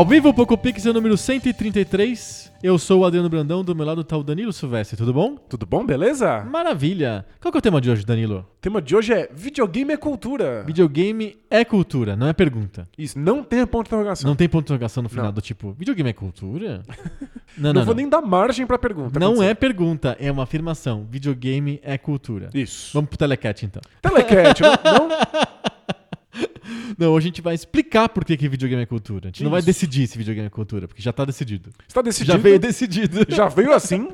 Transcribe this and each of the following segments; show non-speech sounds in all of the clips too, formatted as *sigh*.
Ao vivo, Poco Pixel número 133. Eu sou o Adriano Brandão, do meu lado tá o Danilo Silvestre, tudo bom? Tudo bom, beleza? Maravilha! Qual que é o tema de hoje, Danilo? O tema de hoje é videogame é cultura. Videogame é cultura, não é pergunta. Isso, não tem ponto de interrogação. Não tem ponto de interrogação no final Não. do tipo, videogame é cultura? *laughs* Não, não, não. vou nem dar margem pra pergunta. Não é pergunta, é uma afirmação. Videogame é cultura. Isso. Vamos pro Telecat então. Telecat, *laughs* não? não? Não, hoje a gente vai explicar por que, que videogame é cultura. A gente não vai Isso. decidir se videogame é cultura, porque já tá decidido. Está decidido. Já veio decidido. Já veio assim.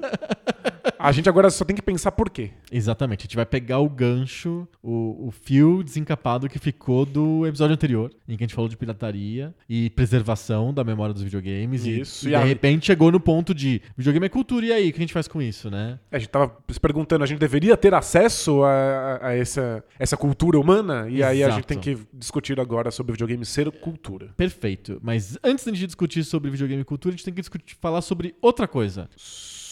A gente agora só tem que pensar por quê. Exatamente, a gente vai pegar o gancho, o, o fio desencapado que ficou do episódio anterior, em que a gente falou de pirataria e preservação da memória dos videogames. e- Isso, E, e de a- repente chegou no ponto de videogame é cultura, e aí? O que a gente faz com isso, né? A gente tava se perguntando, a gente deveria ter acesso a, a- essa, essa cultura humana? E aí a Exato. gente tem que discutir agora sobre videogame ser cultura. Perfeito. Mas antes da gente discutir sobre videogame e cultura, a gente tem que discutir, falar sobre outra coisa.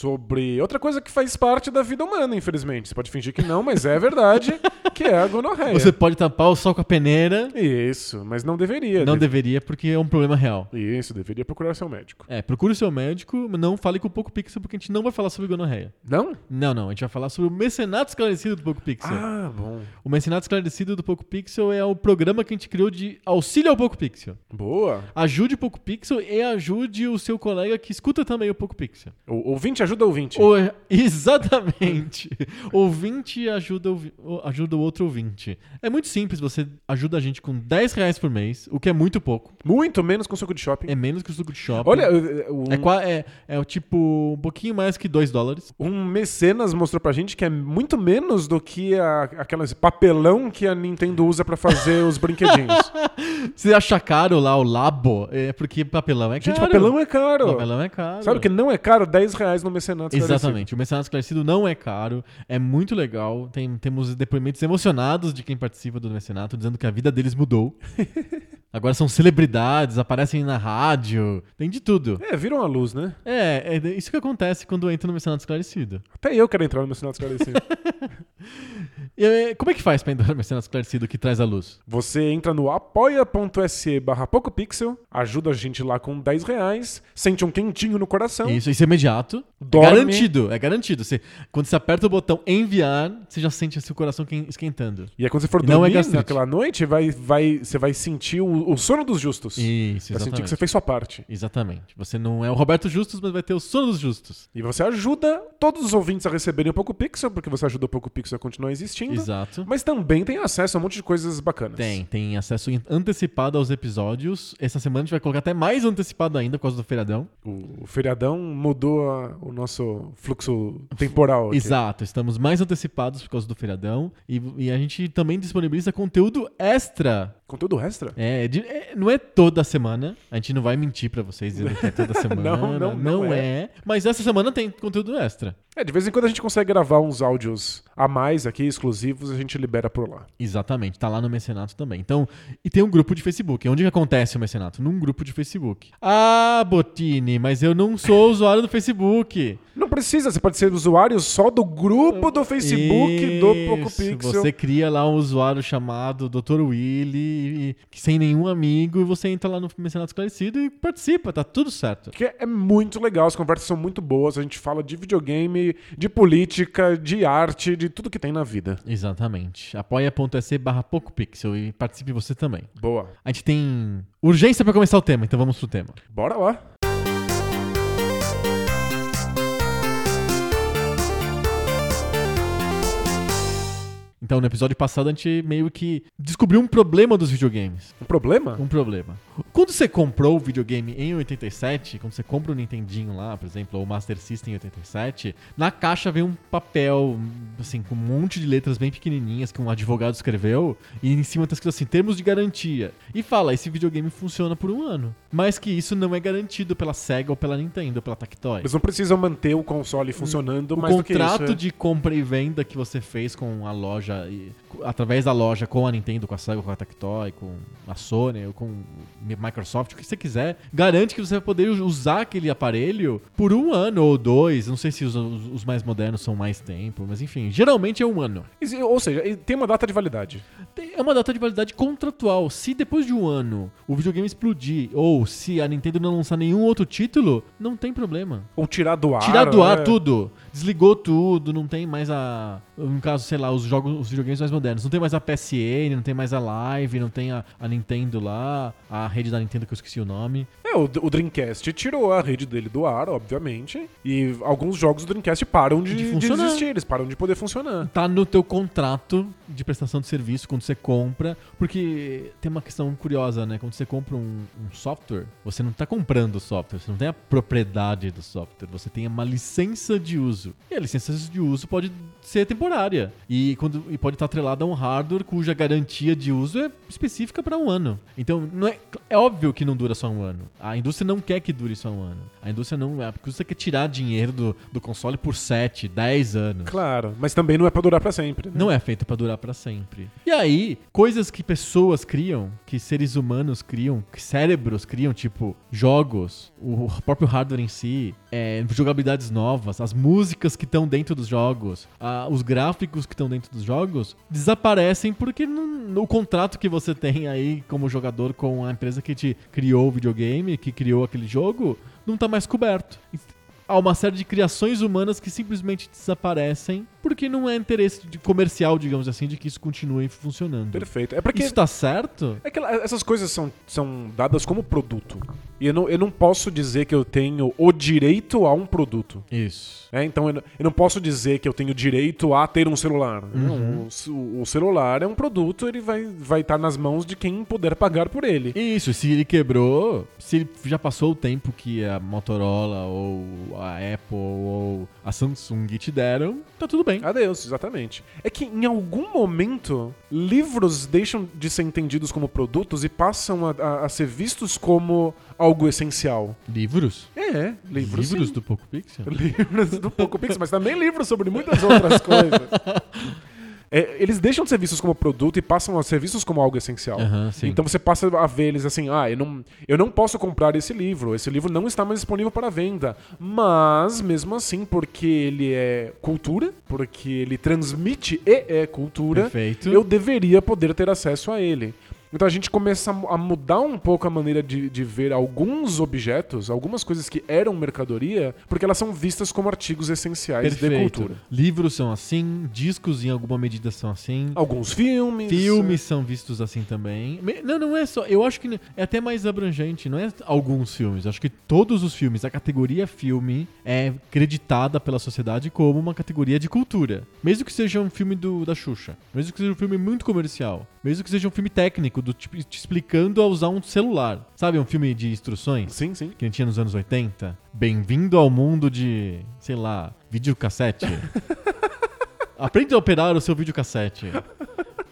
Sobre outra coisa que faz parte da vida humana, infelizmente. Você pode fingir que não, mas é verdade, que é a gonorreia. Você pode tapar o sol com a peneira. Isso, mas não deveria. Não Deve- deveria, porque é um problema real. Isso, deveria procurar seu médico. É, procure o seu médico, mas não fale com o Poco Pixel, porque a gente não vai falar sobre gonorreia. Não? Não, não, a gente vai falar sobre o mecenato esclarecido do Poco Pixel. Ah, bom. O Mecenato Esclarecido do Poco Pixel é o programa que a gente criou de auxílio ao Poco Pixel. Boa. Ajude o Poco Pixel e ajude o seu colega que escuta também o Poco Pixel. O ouvinte ajuda o ouvinte. O- *laughs* exatamente. ouvinte ajuda, o- ajuda o outro ouvinte. É muito simples, você ajuda a gente com 10 reais por mês, o que é muito pouco. Muito menos com suco de shopping. É menos que o suco de shopping. Olha, eh, um, É, é, é o tipo um pouquinho mais que 2 dólares. um mecenas mostrou pra gente que é muito menos do que a, aquelas papelão que a Nintendo usa pra fazer os brinquedinhos. *laughs* Se achar caro lá o Labo, é porque papelão é gente, caro. papelão é caro. Papelão é caro. Sabe o que não é caro? 10 reais no mecenato. Exatamente. O Mecenato Esclarecido não é caro, é muito legal. Tem, temos depoimentos emocionados de quem participa do Mecenato, dizendo que a vida deles mudou. *laughs* Agora são celebridades, aparecem na rádio, tem de tudo. É, viram a luz, né? É, é isso que acontece quando entra no Mecenato Esclarecido. Até eu quero entrar no mecenato esclarecido. *laughs* E, é, como é que faz pra entrar no Mecenato Esclarecido que traz a luz? Você entra no apoia.se barra PocoPixel, ajuda a gente lá com 10 reais, sente um quentinho no coração. Isso, isso é imediato. Dorme. É garantido, é garantido. Você, quando você aperta o botão enviar, você já sente seu coração quen- esquentando. E aí quando você for é dormir gastrite. naquela noite, vai, vai, você vai sentir o, o sono dos justos. Isso, vai sentir exatamente. que você fez sua parte. Exatamente. Você não é o Roberto Justus, mas vai ter o sono dos justos. E você ajuda todos os ouvintes a receberem o Poco Pixel, porque você ajuda o Poco Pixel a continuar existindo. Exato. Mas também tem acesso a um monte de coisas bacanas. Tem, tem acesso antecipado aos episódios. Essa semana a gente vai colocar até mais antecipado ainda por causa do feriadão. O, o feriadão mudou a- o nosso fluxo temporal. aqui. Exato, estamos mais antecipados por causa do feriadão. E, e a gente também disponibiliza conteúdo extra. Conteúdo extra? É, de- é, não é toda semana. A gente não vai mentir pra vocês dizendo que é toda *laughs* semana. Não, não, não é. Mas essa semana tem conteúdo extra. É, de vez em quando a gente consegue gravar uns áudios a mais aqui, exclusivos, a gente libera por lá. Exatamente, tá lá no Mecenato também. Então, e tem um grupo de Facebook. Onde que acontece o Mecenato? Num grupo de Facebook. Ah, Botini, mas eu não sou usuário do Facebook. Não precisa, você pode ser usuário só do grupo do Facebook do Poco Isso, Pixel. Você cria lá um usuário chamado Dr. Willy, que sem nenhum amigo, e você entra lá no Mecenato Esclarecido e participa, tá tudo certo. Que é muito legal, as conversas são muito boas, a gente fala de videogame, de política, de arte, de tudo que tem na vida. Exatamente. apoia.se barra PocoPixel e participe você também. Boa. A gente tem urgência pra começar o tema, então vamos pro tema. Bora lá. Então, no episódio passado, a gente meio que descobriu um problema dos videogames. Um problema? Um problema. Quando você comprou o videogame em 87, quando você compra o Nintendinho lá, por exemplo, ou o Master System em 87, na caixa vem um papel, assim, com um monte de letras bem pequenininhas que um advogado escreveu, e em cima tá escrito assim, termos de garantia. E fala, esse videogame funciona por um ano. Mas que isso não é garantido pela SEGA ou pela Nintendo, ou pela Tectoy. Eles não precisam manter o console funcionando O mais do que isso. contrato é. de compra e venda que você fez com a loja, e- através da loja com a Nintendo, com a Sega, com a Tectoy, com a Sony, ou com Microsoft, o que você quiser, garante que você vai poder usar aquele aparelho por um ano ou dois. Não sei se os, os- mais modernos são mais tempo, mas enfim, geralmente é um ano. Ou seja, tem uma data de validade. É uma data de validade contratual. Se depois de um ano o videogame explodir, ou se a Nintendo não lançar nenhum outro título, não tem problema. Ou tirar do ar. Tirar do ar é. tudo. Desligou tudo, não tem mais a. No caso, sei lá, os jogos, os videogames mais modernos. Não tem mais a PSN, não tem mais a Live, não tem a, a Nintendo lá, a rede da Nintendo que eu esqueci o nome. É, o, Dreamcast tirou a rede dele do ar, obviamente. E alguns jogos do Dreamcast param de, De de funcionar. existir, eles param de poder funcionar. Tá no teu contrato de prestação de serviço quando você compra, porque tem uma questão curiosa, né? Quando você compra um, um software, você não tá comprando o software, você não tem a propriedade do software, você tem uma licença de uso. E a licença de uso pode ser temporária e, quando, e pode estar atrelada a um hardware cuja garantia de uso é específica para um ano. Então, não é, é óbvio que não dura só um ano. A indústria não quer que dure só um ano. A indústria não. A indústria quer tirar dinheiro do, do console por 7, 10 anos. Claro, mas também não é pra durar pra sempre. né? Não é feito pra durar pra sempre. E aí, coisas que pessoas criam, que seres humanos criam, que cérebros criam, tipo jogos, o próprio hardware em si, é, jogabilidades novas, as músicas que estão dentro dos jogos, a- os gráficos que estão dentro dos jogos, desaparecem porque não- no contrato que você tem aí como jogador com a empresa que te criou o videogame, que criou aquele jogo, não tá mais coberto. Há uma série de criações humanas que simplesmente desaparecem porque não é interesse de- comercial, digamos assim, de que isso continue funcionando. Perfeito. É porque Isso tá certo? É que essas coisas são, são dadas como produto. E eu não, eu não posso dizer que eu tenho o direito a um produto. Isso. É, então eu não, eu não posso dizer que eu tenho direito a ter um celular. Não, o, o celular é um produto, ele vai estar vai estar nas mãos de quem puder pagar por ele. Isso, se ele quebrou, se ele já passou o tempo que a Motorola ou a Apple ou a Samsung te deram, tá tudo bem. Adeus, exatamente. É que em algum momento, livros deixam de ser entendidos como produtos e passam a, a- a ser vistos como algo essencial. Livros? É, livros. Livros sim. do Poco Pixel? *laughs* livros do Poco Pix, mas também livros sobre muitas outras coisas. *laughs* É, eles deixam de ser vistos como produto e passam a ser vistos como algo essencial. Sim. Então você passa a ver eles assim, ah, eu não, eu não posso comprar esse livro, esse livro não está mais disponível para venda. Mas, mesmo assim, porque ele é cultura, porque ele transmite e é cultura, Perfeito. eu deveria poder ter acesso a ele. Então a gente começa a mu- a mudar um pouco a maneira de, de ver alguns objetos, algumas coisas que eram mercadoria, porque elas são vistas como artigos essenciais de Perfeito. cultura. Livros são assim, discos em alguma medida são assim. Alguns filmes. Filmes são vistos assim também. Não, não é só. Eu acho que é até mais abrangente. Não é alguns filmes. Acho que todos os filmes, a categoria filme é creditada pela sociedade como uma categoria de cultura. Mesmo que seja um filme do, da Xuxa. Mesmo que seja um filme muito comercial. Mesmo que seja um filme técnico, do, tipo, te explicando a usar um celular. Sabe, um filme de instruções? Sim, sim. que a gente tinha nos anos 80. Bem-vindo ao mundo de, sei lá, videocassete. *laughs* Aprende a operar o seu videocassete.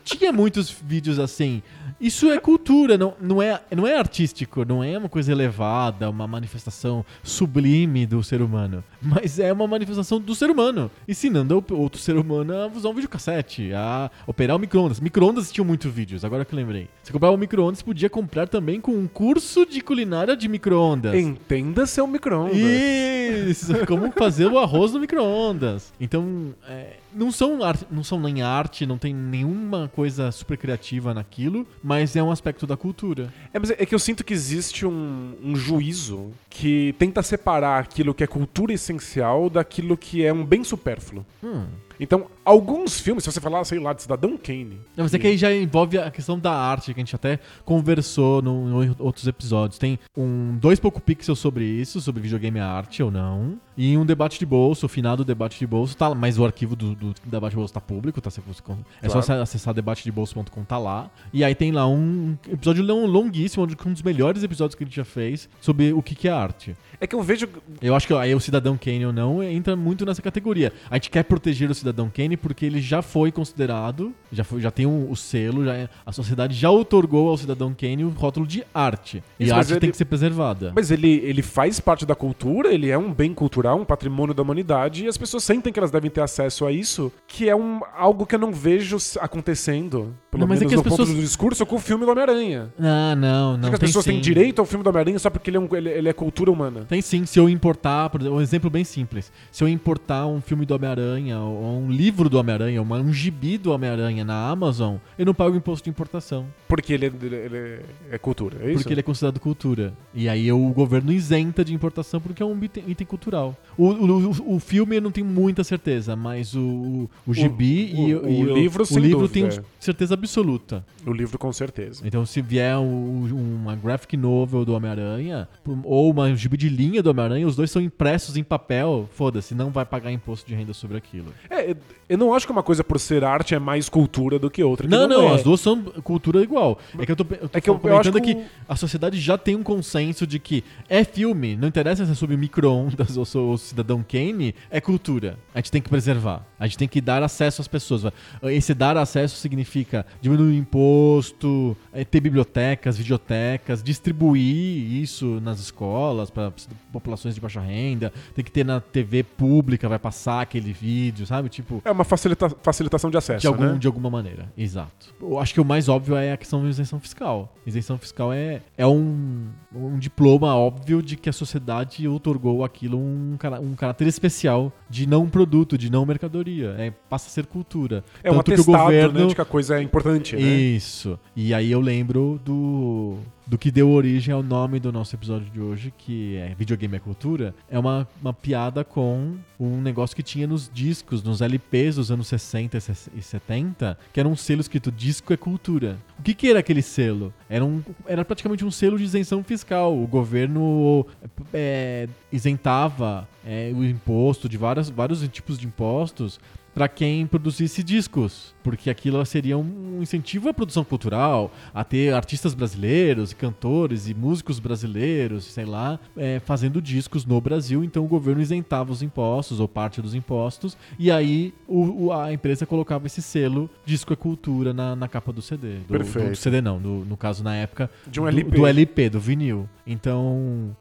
Tinha muitos vídeos assim. Isso é cultura, não, não, é, não é artístico, não é uma coisa elevada, uma manifestação sublime do ser humano. Mas é uma manifestação do ser humano, ensinando o outro ser humano a usar um videocassete, a operar o micro-ondas. Micro-ondas tinham muitos vídeos, agora que eu lembrei. Você comprava um micro-ondas, podia comprar também com um curso de culinária de micro-ondas. Entenda seu micro-ondas. Isso, como fazer o arroz no micro-ondas. Então, é, não, são ar- não são nem arte, não tem nenhuma coisa super criativa naquilo, mas é um aspecto da cultura. É, mas é que eu sinto que existe um, um juízo que tenta separar aquilo que é cultura essencial daquilo que é um bem supérfluo. Hum. Então, alguns filmes, se você falar, sei lá, de Cidadão Kane. Não, mas é que aí já envolve a questão da arte, que a gente até conversou no- em outros episódios. Tem um dois pouco pixels sobre isso, sobre videogame arte ou não. E um debate de bolso, o final do debate de bolso, tá mas o arquivo do, do debate de bolso tá público, tá? Você- É só Claro. você acessar debatedebbolso.com, tá lá. E aí tem lá um episódio long- longuíssimo, um dos melhores episódios que a gente já fez, sobre o que, que é arte. É que eu vejo. Eu acho que aí o Cidadão Kane ou não entra muito nessa categoria. A gente quer proteger o Cidadão Kane porque ele já foi considerado, já, foi, já tem um- o selo, já é- a sociedade já otorgou ao Cidadão Kane o rótulo de arte. E Isso, a mas arte tem ele- que ser preservada. Mas ele, ele faz parte da cultura, ele é um bem cultural, um patrimônio da humanidade, e as pessoas sentem que elas devem ter acesso a isso, que é um, algo que eu não vejo acontecendo, pelo Não, mas é menos que no as ponto pessoas- do discurso, com o filme do Homem-Aranha. Ah, não, não. Acho que as pessoas têm sim. direito ao filme do Homem-Aranha só porque ele é, um- ele- ele é cultura humana. Tem sim, se eu importar, por exemplo, um exemplo bem simples. Se eu importar um filme do Homem-Aranha, ou um livro do Homem-Aranha, uma- um gibi do Homem-Aranha na Amazon, eu não pago imposto de importação. Porque ele, é- ele- é cultura, é isso? Porque ele é considerado cultura. E aí o governo isenta de importação porque é um item, item cultural. O, o, o- o filme eu não tenho muita certeza, mas o, o, o gibi o- e, o e livro, o livro dúvida, tenho certeza absoluta. O livro, com certeza. Então, se vier um- uma graphic novel do Homem-Aranha, ou uma gibi de linha do Homem-Aranha, os dois são impressos em papel, foda-se, não vai pagar imposto de renda sobre aquilo. É, eu não acho que uma coisa por ser arte é mais cultura do que outra. que Não, não, é. as duas são cultura igual. É que eu tô, eu tô É que eu- eu comentando acho que que, o- a sociedade já tem um consenso de que é filme, não interessa se é sobre micro-ondas *laughs* ou sobre o Cidadão Kane, é cultura. A gente tem que preservar. A gente tem que dar acesso às pessoas. Esse dar acesso significa diminuir o imposto, é, ter bibliotecas, videotecas, distribuir isso nas escolas para populações de baixa renda, tem que ter na TV pública, vai passar aquele vídeo, sabe? Tipo, É uma facilita- facilitação de acesso, de, algum, né? de alguma maneira, exato. Eu acho que o mais óbvio é a questão da isenção fiscal. Isenção fiscal é, é um, um diploma óbvio de que a sociedade otorgou aquilo um, cara- um caráter especial de não produto, de não mercadoria. É, passa a ser cultura. É um Tanto que o atestado, governo- né, de que a coisa é importante, né? Isso. E aí eu lembro do, do que deu origem ao nome do nosso episódio de hoje, que é Videogame é Cultura. É uma, uma piada com um negócio que tinha nos discos, nos LPs dos anos 60 e se- e 70, que era um selo escrito Disco é Cultura. O que, que era aquele selo? Era, um, era praticamente um selo de isenção fiscal. O governo é, isentava é, o imposto de várias, vários tipos de impostos para quem produzisse discos, porque aquilo seria um incentivo à produção cultural, a ter artistas brasileiros, cantores e músicos brasileiros, sei lá, é, fazendo discos no Brasil. Então o governo isentava os impostos ou parte dos impostos, e aí o- o- a empresa colocava esse selo disco é cultura na, na capa do CD. Do, Perfeito. do CD não, do- no caso na época De um do- LP. do LP, do vinil. Então,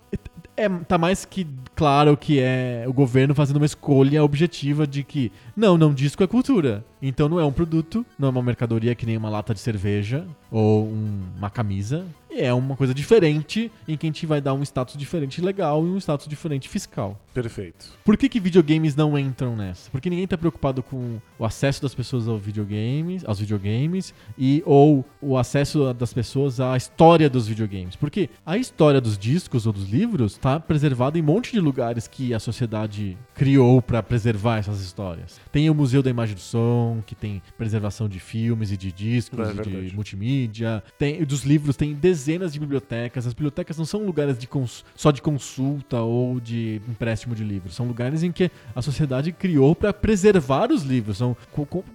é, tá mais que claro que é o governo fazendo uma escolha objetiva de que não, não, disco é cultura. Então não é um produto, não é uma mercadoria que nem uma lata de cerveja ou um- uma camisa. É uma coisa diferente em que a gente vai dar um status diferente legal e um status diferente fiscal. Perfeito. Por que, que videogames não entram nessa? Porque ninguém tá preocupado com o acesso das pessoas aos videogames, aos videogames e ou o acesso das pessoas à história dos videogames. Porque a história dos discos ou dos livros tá preservada em um monte de lugares que a sociedade criou para preservar essas histórias. Tem o Museu da Imagem do Som, que tem preservação de filmes e de discos É e de multimídia. Tem dos livros tem dezenas de bibliotecas. As bibliotecas não são lugares de só de consulta ou de empréstimo de livros. São lugares em que a sociedade criou para preservar os livros. São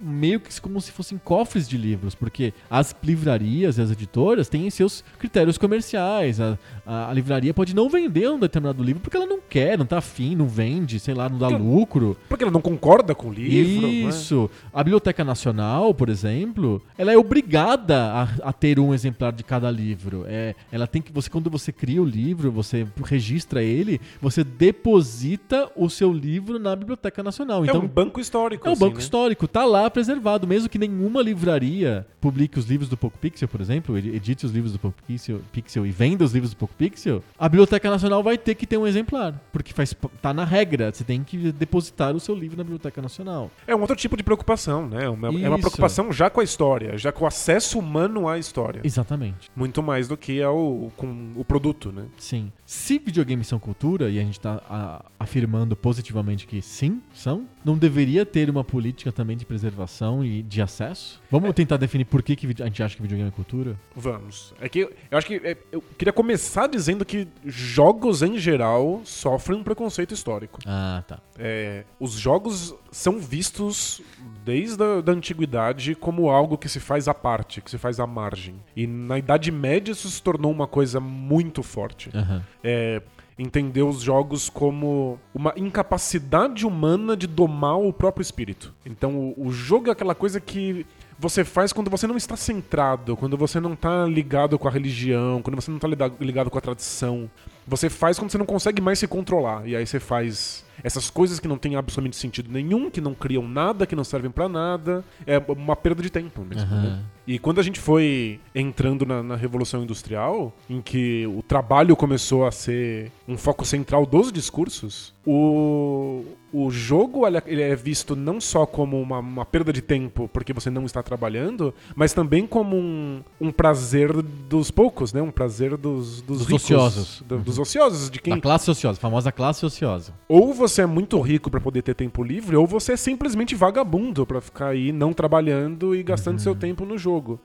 meio que como se fossem cofres de livros, porque as livrarias e as editoras têm seus critérios comerciais. A, a- a livraria pode não vender um determinado livro porque ela não quer, não tá afim, não vende, sei lá, não dá Porque- lucro. Porque ela não concorda com o livro. né? Isso. A Biblioteca Nacional, por exemplo, ela é obrigada a, a ter um exemplar de cada livro. É, ela tem que você quando você cria o livro, você registra ele, você deposita o seu livro na Biblioteca Nacional. É Então um banco histórico. é um assim, banco né? histórico, tá lá preservado, mesmo que nenhuma livraria publique os livros do Poco Pixel, por exemplo, edi- edite os livros do Poco Pixel, Pixel e venda os livros do Poco Pixel, a Biblioteca Nacional vai ter que ter um exemplar, porque faz tá na regra, você tem que depositar o seu livro na Biblioteca Nacional. É um outro tipo de preocupação, né? Uma- é uma preocupação já com a história, já com o acesso humano à história. Exatamente. Muito mais mais do que ao com o produto, né? Sim. Se videogames são cultura, e a gente tá a- afirmando positivamente que sim, são, não deveria ter uma política também de preservação e de acesso? Vamos tentar definir por que, que a gente acha que videogame é cultura? Vamos. É que eu, acho que é, eu queria começar dizendo que jogos em geral sofrem um preconceito histórico. Ah, tá. É, os jogos são vistos desde a da antiguidade como algo que se faz à parte, que se faz à margem. E na Idade Média isso se tornou uma coisa muito forte. Aham. É, entender os jogos como uma incapacidade humana de domar o próprio espírito. Então o, o jogo é aquela coisa que você faz quando você não está centrado, quando você não está ligado com a religião, quando você não está ligado com a tradição. Você faz quando você não consegue mais se controlar. E aí você faz essas coisas que não têm absolutamente sentido nenhum, que não criam nada, que não servem pra nada. É uma perda de tempo mesmo. Aham. né? E quando a gente foi entrando na, na Revolução Industrial, em que o trabalho começou a ser um foco central dos discursos, o, o jogo ele é- ele é visto não só como uma, uma perda de tempo porque você não está trabalhando, mas também como um, um prazer dos poucos, né? Um prazer dos, dos, Dos ricos, ociosos. do- dos ociosos, de quem Da classe ociosa, a famosa classe ociosa. ou você é muito rico pra poder ter tempo livre, ou você é simplesmente vagabundo pra ficar aí não trabalhando e gastando seu tempo no jogo.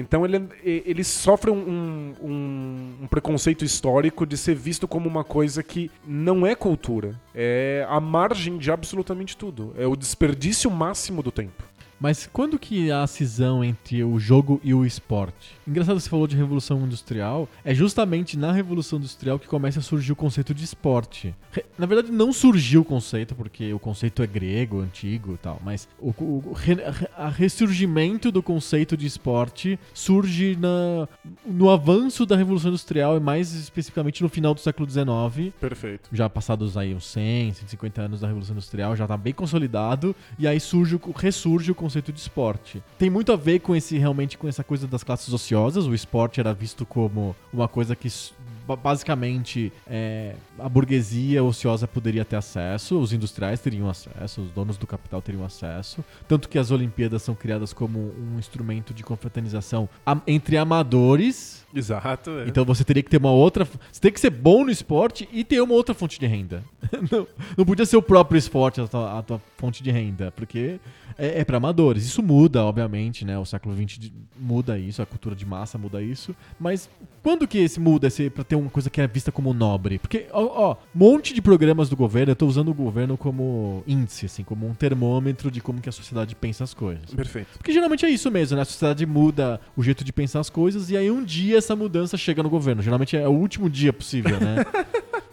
Então ele, ele sofre um, um- um preconceito histórico de ser visto como uma coisa que não é cultura. É a margem de absolutamente tudo. É o desperdício máximo do tempo. Mas quando que há a cisão entre o jogo e o esporte? Engraçado, você falou de revolução industrial. É justamente na revolução industrial que começa a surgir o conceito de esporte. Na verdade, não surgiu o conceito, porque o conceito é grego, antigo e tal. Mas o, o, a ressurgimento do conceito de esporte surge na, no avanço da revolução industrial e mais especificamente no final do século XIX Perfeito. já passados aí uns 100, 150 anos da Revolução Industrial, já tá bem consolidado, e aí surge, ressurge o conceito de esporte. Tem muito a ver com esse realmente com essa coisa das classes ociosas, o esporte era visto como uma coisa que basicamente é, a burguesia ociosa poderia ter acesso, os industriais teriam acesso, os donos do capital teriam acesso, tanto que as Olimpíadas são criadas como um instrumento de confraternização entre amadores Exato. é. então você teria que ter uma outra. Você tem que ser bom no esporte e ter uma outra fonte de renda. *laughs* não, não podia ser o próprio esporte a tua, a tua fonte de renda, porque é, é para amadores. Isso muda, obviamente, né? O século XX muda isso, a cultura de massa muda isso. Mas quando que esse muda esse, pra ter uma coisa que é vista como nobre? Porque, ó, ó, monte de programas do governo, eu tô usando o governo como índice, assim, como um termômetro de como que a sociedade pensa as coisas. Perfeito. Porque geralmente é isso mesmo, né? A sociedade muda o jeito de pensar as coisas e aí um dia essa mudança chega no governo. Geralmente é o último dia possível, né? *laughs*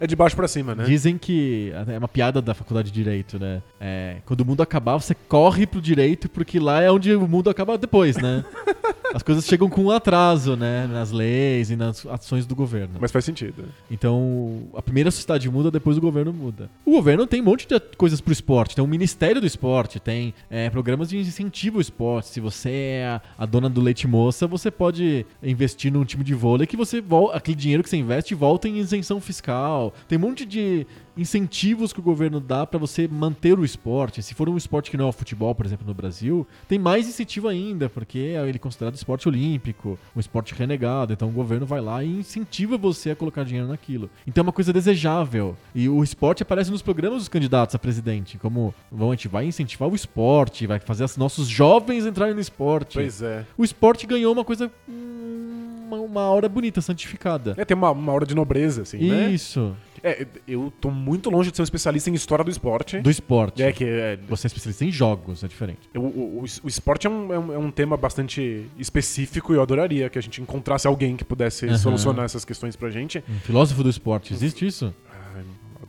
É de baixo pra cima, né? Dizem que é uma piada da faculdade de direito, né? É, quando o mundo acabar, você corre pro direito porque lá é onde o mundo acaba depois, né? *laughs* As coisas chegam com um atraso, né? Nas leis e nas ações do governo. Mas faz sentido. Então, a primeira sociedade muda, depois o governo muda. O governo tem um monte de coisas pro esporte. Tem o Ministério do Esporte, tem é, programas de incentivo ao esporte. Se você é a, dona do leite moça, você pode investir num time de vôlei que você aquele dinheiro que você investe volta em isenção fiscal. Tem um monte de incentivos que o governo dá pra você manter o esporte. Se for um esporte que não é o futebol, por exemplo, no Brasil, tem mais incentivo ainda, porque ele é considerado esporte olímpico, um esporte renegado. Então o governo vai lá e incentiva você a colocar dinheiro naquilo. Então é uma coisa desejável. E o esporte aparece nos programas dos candidatos a presidente, como vamos, a gente vai incentivar o esporte, vai fazer os nossos jovens entrarem no esporte. Pois é. O esporte ganhou uma coisa. hum, Uma, uma hora bonita, santificada. É, tem uma, uma hora de nobreza, assim, né? Isso. É, eu tô muito longe de ser um especialista em história do esporte. Do esporte. É que é, Você é especialista em jogos, é diferente. o, o, o esporte é um, é, um, é um tema bastante específico e eu adoraria que a gente encontrasse alguém que pudesse Aham. solucionar essas questões pra gente. Um filósofo do esporte, existe isso?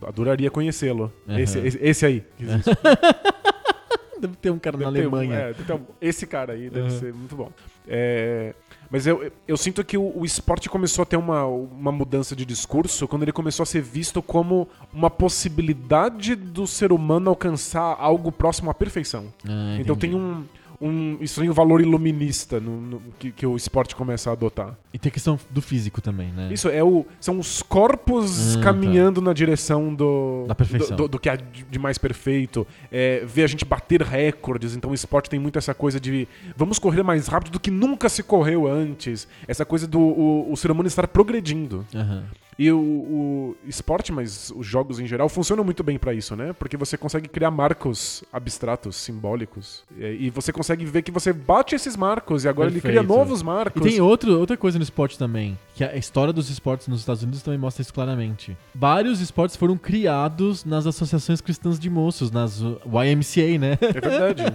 Adoraria conhecê-lo. Aham. Esse, esse, esse aí. que existe. *laughs* Deve ter um cara na Deve um- Alemanha. é, deve ter um- esse cara aí deve Aham. ser muito bom. É, mas eu, eu sinto que o, o esporte começou a ter uma, uma mudança de discurso quando ele começou a ser visto como uma possibilidade do ser humano alcançar algo próximo à perfeição. Ah, Então tem um. Um estranho valor iluminista no, no- que, que o esporte começa a adotar. E tem a questão do físico também, né? Isso é o, são os corpos Ah, caminhando na direção do, Da perfeição. do, do- do que há de mais perfeito. É, ver a gente bater recordes. Então o esporte tem muito essa coisa de vamos correr mais rápido do que nunca se correu antes. Essa coisa do o, o ser humano estar progredindo. Aham. E o, o esporte, mas os jogos em geral, funcionam muito bem pra isso, né? Porque você consegue criar marcos abstratos, simbólicos. E, e você consegue ver que você bate esses marcos e agora ele cria Perfeito. novos E marcos. tem outro, outra coisa no esporte também, que a história dos esportes nos Estados Unidos também mostra isso claramente. Vários esportes foram criados nas associações cristãs de moços, nas YMCA, né? É verdade. *laughs*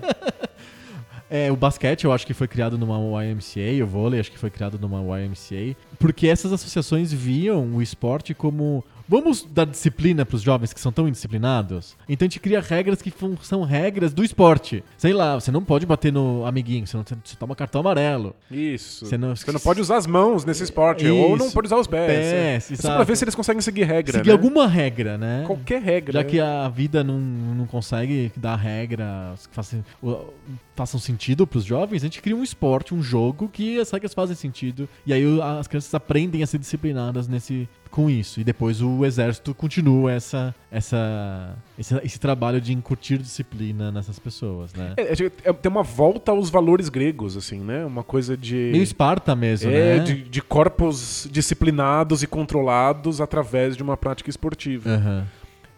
É, o basquete eu acho que foi criado numa YMCA, o vôlei acho que foi criado numa YMCA, porque essas associações viam o esporte como vamos dar disciplina pros jovens que são tão indisciplinados. Então a gente cria regras que são regras do esporte. Sei lá, você não pode bater no amiguinho, você, não, você toma cartão amarelo. Isso. Você não- Você não pode usar as mãos nesse esporte. Ou não Isso. pode usar os pés. Pés, é só exato. pra ver se eles conseguem seguir regra. Seguir né? alguma regra, né? Qualquer regra. Já que a vida não, não consegue dar regras que façam, façam sentido pros jovens, a gente cria um esporte, um jogo que as regras fazem sentido. E aí as crianças aprendem a ser disciplinadas nesse com isso. E depois o exército continua essa, essa, esse, esse trabalho de incutir disciplina nessas pessoas, né? É, é, tem uma volta aos valores gregos, assim, né? Uma coisa de. Meio Esparta mesmo, É, né? de, de corpos disciplinados e controlados através de uma prática esportiva. Aham.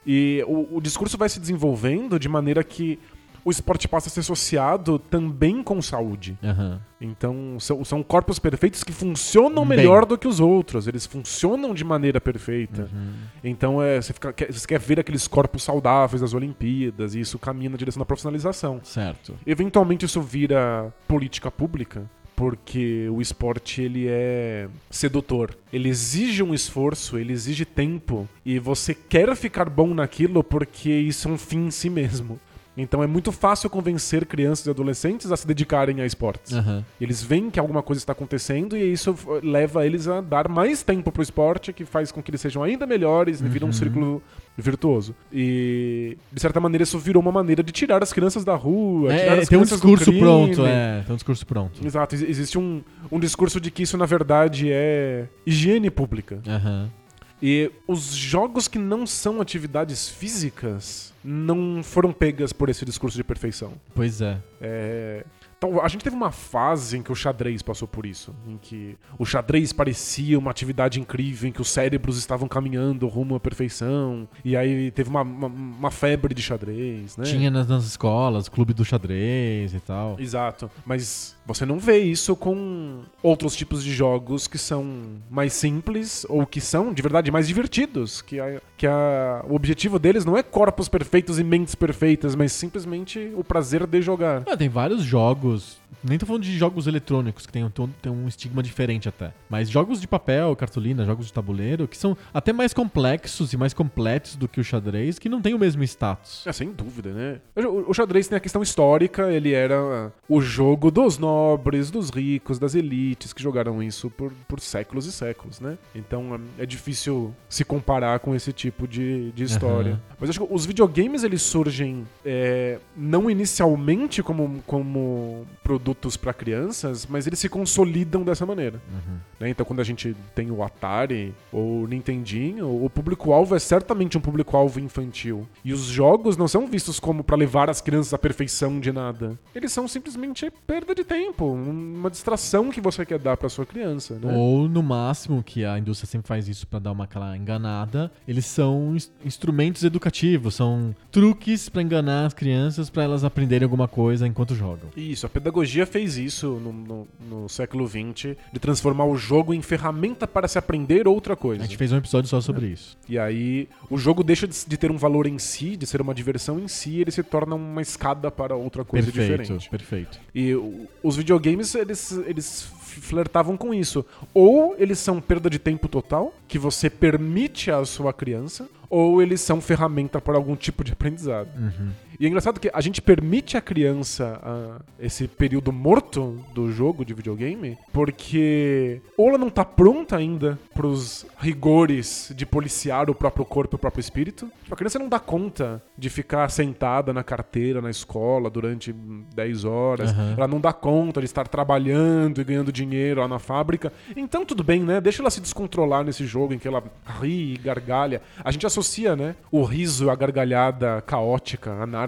E o, o discurso vai se desenvolvendo de maneira que o esporte passa a ser associado também com saúde. Aham. Então, são, são corpos perfeitos que funcionam Bem. melhor do que os outros. Eles funcionam de maneira perfeita. Uhum. Então, é, você, fica- quer, você quer ver aqueles corpos saudáveis das Olimpíadas, e isso caminha na direção da profissionalização. Certo. Eventualmente, isso vira política pública. Porque o esporte ele é sedutor. Ele exige um esforço, ele exige tempo. E você quer ficar bom naquilo porque isso é um fim em si mesmo. Então é muito fácil convencer crianças e adolescentes a se dedicarem a esportes. Aham. Eles veem que alguma coisa está acontecendo e isso leva eles a dar mais tempo pro esporte, que faz com que eles sejam ainda melhores, e vira um círculo virtuoso. E, de certa maneira, isso virou uma maneira de tirar as crianças da rua, É, tirar é, as tem um crianças do discurso crime. pronto, é. Tem um discurso pronto. Exato, ex- existe um, um discurso de que isso, na verdade, é higiene pública. Aham. E os jogos que não são atividades físicas não foram pegas por esse discurso de perfeição. Pois é. É, Então, a gente teve uma fase em que o xadrez passou por isso, em que o xadrez parecia uma atividade incrível, em que os cérebros estavam caminhando rumo à perfeição, e aí teve uma, uma, uma febre de xadrez, né? Tinha nas, nas escolas, clube do xadrez e tal. Exato. Mas você não vê isso com outros tipos de jogos que são mais simples ou que são, de verdade, mais divertidos. Que, a, que a, o objetivo deles não é corpos perfeitos e mentes perfeitas, mas simplesmente o prazer de jogar. Ah, tem vários jogos amigos. Nem tô falando de jogos eletrônicos, que tem, um- tem um estigma diferente até. Mas jogos de papel, cartolina, jogos de tabuleiro, que são até mais complexos e mais completos do que o xadrez, que não tem o mesmo status. É, sem dúvida, né? O, o xadrez tem a questão histórica, ele era o jogo dos nobres, dos ricos, das elites que jogaram isso por, por séculos e séculos, né? Então é é difícil se comparar com esse tipo de, de história. Aham. Mas acho que os videogames eles surgem é, não inicialmente como, como produtos para crianças, mas eles se consolidam dessa maneira. Uhum. né? Então quando a gente tem o Atari ou o Nintendinho, o público-alvo é certamente um público-alvo infantil. E os jogos não são vistos como para levar as crianças à perfeição de nada. Eles são simplesmente perda de tempo, um- uma distração que você quer dar para sua criança, né? Ou, no máximo, que a indústria sempre faz isso pra dar uma aquela enganada, eles são ins- instrumentos educativos, são truques pra enganar as crianças pra elas aprenderem alguma coisa enquanto jogam. Isso, a pedagogia fez isso no, no- no século XX, de transformar o jogo em ferramenta para se aprender outra A coisa. gente fez um episódio só sobre isso. E aí, o jogo deixa de, de ter um valor em si, de ser uma diversão em si, ele se torna uma escada para outra coisa perfeito, diferente. perfeito. E o- os videogames, eles, eles flertavam com isso. Ou eles são perda de tempo total, que você permite à sua criança, ou eles são ferramenta para algum tipo de aprendizado. Uhum. E é engraçado que a gente permite a criança esse período morto do jogo de videogame, porque ou ela não tá pronta ainda pros rigores de policiar o próprio corpo e o próprio espírito. Tipo, a criança não dá conta de ficar sentada na carteira, na escola, durante 10 horas. Aham. Ela não dá conta de estar trabalhando e ganhando dinheiro lá na fábrica. Então tudo bem, né? Deixa ela se descontrolar nesse jogo em que ela ri e gargalha. A gente associa, né? O riso, a gargalhada caótica, anárquica,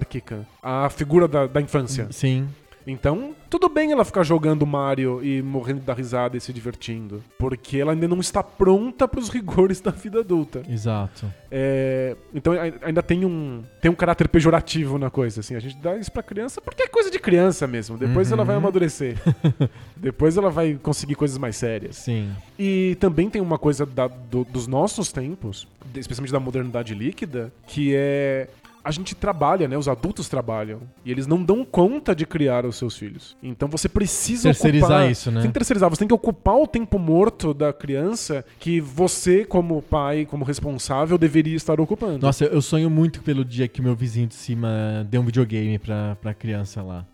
à figura da, da infância. Sim. Então, tudo bem ela ficar jogando Mario e morrendo da risada e se divertindo. Porque ela ainda não está pronta para os *laughs* rigores da vida adulta. Exato. É, então ai- ainda tem um, tem um caráter pejorativo na coisa, assim. A gente dá isso pra criança porque é coisa de criança mesmo. Depois Uhum. ela vai amadurecer. *laughs* Depois ela vai conseguir coisas mais sérias. Sim. E também tem uma coisa da- do- dos nossos tempos, especialmente da modernidade líquida, que é a gente trabalha, né? Os adultos trabalham. E eles não dão conta de criar os seus filhos. Então você precisa Terceirizar ocupar... isso, né? Tem que terceirizar. Você tem que ocupar o tempo morto da criança que você, como pai, como responsável, deveria estar ocupando. Nossa, eu sonho muito pelo dia que meu vizinho de cima deu um videogame pra, pra criança lá.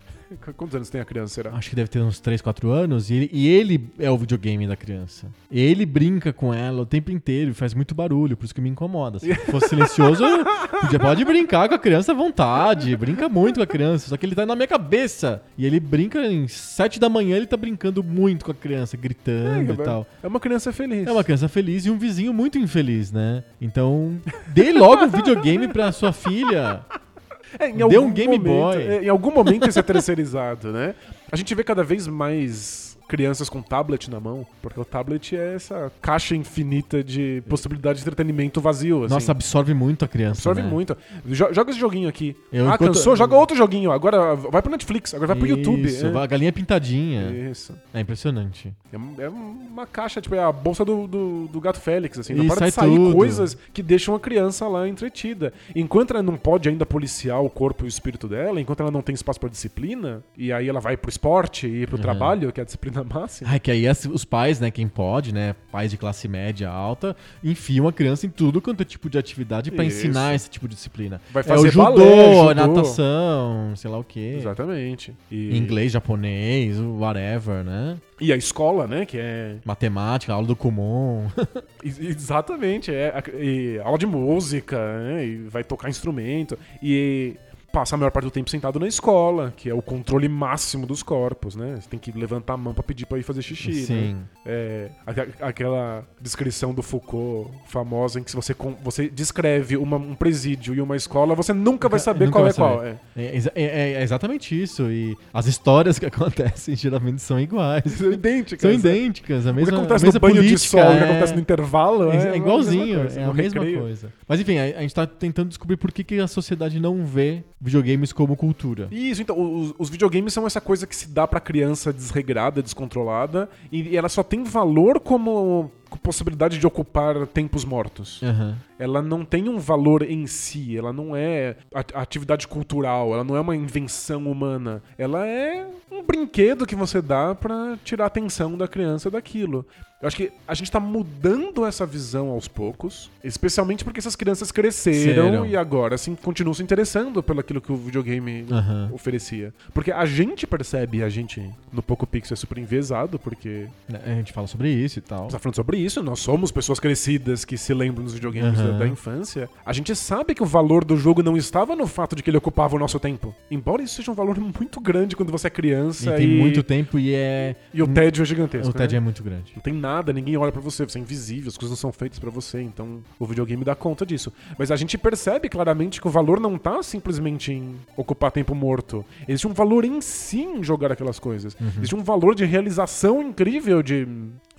Quantos anos tem a criança, será? Acho que deve ter uns 3, 4 anos. E ele, e ele é o videogame da criança. Ele brinca com ela o tempo inteiro e faz muito barulho, por isso que me incomoda. Se fosse silencioso, podia, pode brincar com a criança à vontade. Brinca muito com a criança. Só que ele tá na minha cabeça. E ele brinca em 7 da manhã, ele tá brincando muito com a criança, gritando e tal. É uma criança feliz. É uma criança feliz e um vizinho muito infeliz, né? Então, dê logo um videogame pra sua filha. É, algum um Game momento- Boy. é, em algum momento isso é terceirizado, né? A gente vê cada vez mais crianças com tablet na mão, porque o tablet é essa caixa infinita de possibilidade de entretenimento vazio. Assim. Nossa, absorve muito a criança. absorve né? muito. Jo- joga esse joguinho aqui. Eu, ah, enquanto- cansou? Joga outro joguinho. Agora vai pro Netflix, agora vai pro YouTube. Isso, é. a galinha pintadinha. Isso. É impressionante. É, é uma caixa, tipo, é a bolsa do, do, do gato Félix, assim. E Não para de sai sair tudo. coisas que deixam a criança lá entretida. Enquanto ela não pode ainda policiar o corpo e o espírito dela, enquanto ela não tem espaço pra disciplina, e aí ela vai pro esporte e pro Uhum. trabalho, que é a disciplina máxima. Ai, que aí as- os pais, né, quem pode, né, pais de classe média alta, enfiam a criança em tudo quanto é tipo de atividade pra Isso. ensinar esse tipo de disciplina. Vai É o fazer judô, balé, judô. natação, sei lá o quê. Exatamente. E, Inglês, japonês, whatever, né? e a escola, né, que é... Matemática, aula do Kumon. *laughs* Ex- Exatamente, é e aula de música, né? E vai tocar instrumento. E passa a maior parte do tempo sentado na escola, que é o controle máximo dos corpos, né? Você tem que levantar a mão pra pedir pra ir fazer xixi, né? Sim. É, aque- aquela descrição do Foucault famosa em que se você, você descreve uma- um presídio e uma escola, você nunca vai saber Nunca qual vai é qual. saber. É. É, exa- é- é exatamente isso. E as histórias que *laughs* acontecem geralmente são iguais. São idênticas. São né? idênticas. A O que mesma, acontece a mesma no banho de política, sol, o que é- acontece no intervalo, É, é, é igualzinho, mesma coisa, é a mesma coisa. Mas enfim, a, a gente tá tentando descobrir por que, que a sociedade não vê videogames como cultura. Isso, então, os, os videogames são essa coisa que se dá pra criança desregrada, descontrolada, e, e ela só tem valor como com possibilidade de ocupar tempos mortos. Aham. Ela não tem um valor em si, ela não é atividade cultural, ela não é uma invenção humana. Ela é um brinquedo que você dá pra tirar a atenção da criança daquilo. Eu acho que a gente tá mudando essa visão aos poucos, especialmente porque essas crianças cresceram e agora assim continuam se interessando pelo aquilo que o videogame Aham. oferecia. Porque a gente percebe, a gente no Poco Pixel é super enviesado, porque A gente fala sobre isso e tal. você tá falando sobre isso, nós somos pessoas crescidas que se lembram dos videogames Aham. da, da infância. A gente sabe que o valor do jogo não estava no fato de que ele ocupava o nosso tempo. Embora isso seja um valor muito grande quando você é E criança tem e, muito tempo e é. e o tédio é gigantesco. O TED né? é muito grande. Não tem nada, ninguém olha pra você, você é invisível, as coisas não são feitas pra você, então o videogame dá conta disso. Mas a gente percebe claramente que o valor não tá simplesmente em ocupar tempo morto. Existe um valor em si em jogar aquelas coisas. Uhum. Existe um valor de realização incrível de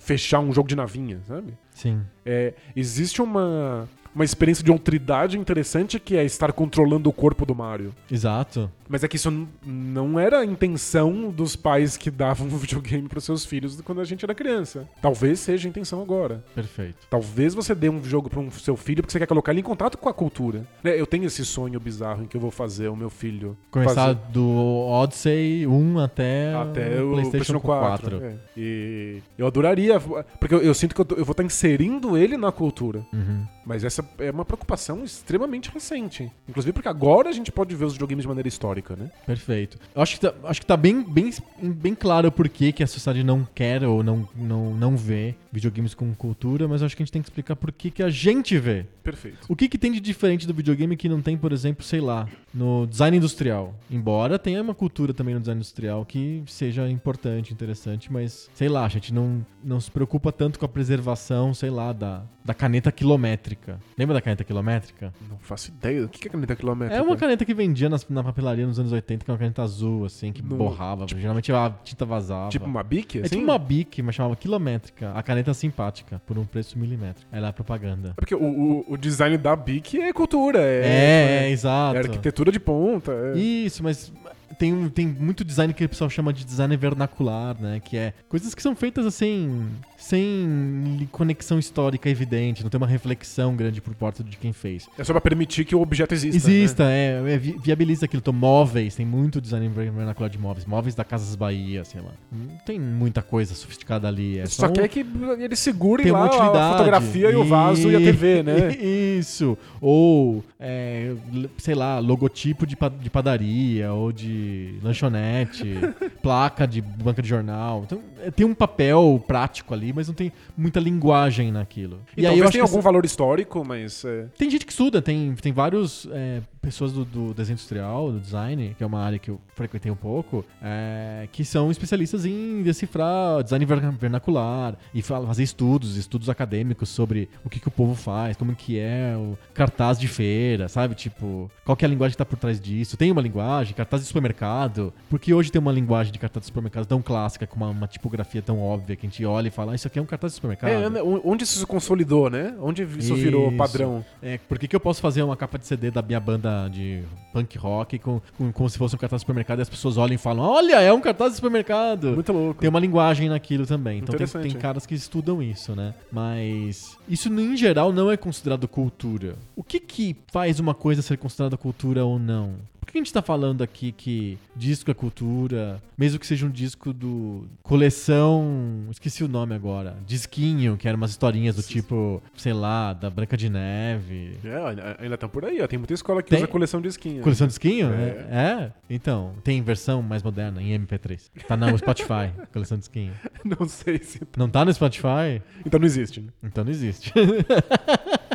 fechar um jogo de navinha, sabe? Sim. É, existe uma, uma experiência de outridade interessante que é estar controlando o corpo do Mario. Exato. Mas é que isso não era a intenção dos pais que davam *laughs* um videogame pros seus filhos quando a gente era criança. Talvez seja a intenção agora. Perfeito. Talvez você dê um jogo para um seu filho porque você quer colocar ele em contato com a cultura. Né, Eu tenho esse sonho bizarro em que eu vou fazer o meu filho Começar fazer do Odyssey 1 até, até o PlayStation, PlayStation 4. 4. é. E eu adoraria, porque eu, eu sinto que eu, tô- eu vou estar inserindo ele na cultura. Uhum. Mas essa é uma preocupação extremamente recente. Inclusive porque agora a gente pode ver os videogames de maneira histórica, né? Perfeito. Eu acho que tá, acho que tá bem, bem, bem claro por que, que a sociedade não quer ou não, não, não vê videogames com cultura, mas acho que a gente tem que explicar por que, que a gente vê. Perfeito. O que, que tem de diferente do videogame que não tem, por exemplo, sei lá, no design industrial? Embora tenha uma cultura também no design industrial que seja importante, interessante, mas sei lá, a gente não, não se preocupa tanto com a preservação, sei lá, da, da caneta quilométrica. Lembra da caneta quilométrica? Não faço ideia. O que é caneta quilométrica? É uma caneta que vendia nas- na papelaria nos anos 80, que é uma caneta azul, assim, que No- borrava. Geralmente a tinta vazava. Tipo uma bique, É assim? tipo uma bic, mas chamava quilométrica. A caneta simpática, por um preço milimétrico. Ela é propaganda. É Porque o, o, o design da bique é cultura. É, É, é, é, exato. é arquitetura de ponta. é. Isso, mas tem, tem muito design que o pessoal chama de design vernacular, né? Que é coisas que são feitas assim, sem conexão histórica evidente, não tem uma reflexão grande por parte de quem fez. É só pra permitir que o objeto exista. Exista, é, é, vi- viabiliza aquilo. Então, móveis, tem muito design ver- vernacular de móveis. Móveis da Casas Bahia, sei lá. Não tem muita coisa sofisticada ali. É Né? só, Só um- quer que ele segure tem lá a fotografia e o vaso e a TV, né? *laughs* Isso. Ou, é, sei lá, logotipo de, pa- de padaria ou de lanchonete, *laughs* placa de banca de jornal. Então, é, tem um papel prático ali, mas não tem muita linguagem naquilo. E, aí eu acho que algum valor histórico, mas... é, tem gente que estuda, tem, tem vários é, pessoas do, do desenho industrial, do design, que é uma área que eu frequentei um pouco, é, que são especialistas em decifrar design ver- vernacular e fa- fazer estudos, estudos acadêmicos sobre o que, que o povo faz, como que é o cartaz de feira, sabe? Tipo, qual que é a linguagem que tá por trás disso? Tem uma linguagem, cartaz de supermercado, porque hoje tem uma linguagem de cartaz de supermercado tão clássica, com uma, uma tipografia tão óbvia, que a gente olha e fala, ah, isso aqui é um cartaz de supermercado. É, né, onde isso se consolidou, né? Onde isso, virou Isso. padrão. É, por que, que eu posso fazer uma capa de CD da minha banda de punk rock com, com- como se fosse um cartaz de supermercado e as pessoas olham e falam: Olha, é um cartaz de supermercado. Muito louco. Tem uma linguagem naquilo também. Então tem, tem caras que estudam isso, né? Mas isso em geral não é considerado cultura. O que que faz uma coisa ser considerada cultura ou não? Por que a gente tá falando aqui que disco é cultura, mesmo que seja um disco do coleção, esqueci o nome agora, disquinho, que eram umas historinhas do tipo, sei lá, da Branca de Neve. É, ainda- estão por aí, ó. Tem muita escola que Tem? usa coleção de skin. Coleção de disquinho? É. É. é? Então, tem versão mais moderna em MP3. Tá no Spotify, *laughs* coleção de disquinho. Não sei se... Não tá no Spotify? Então não existe, né? Então não existe. *laughs*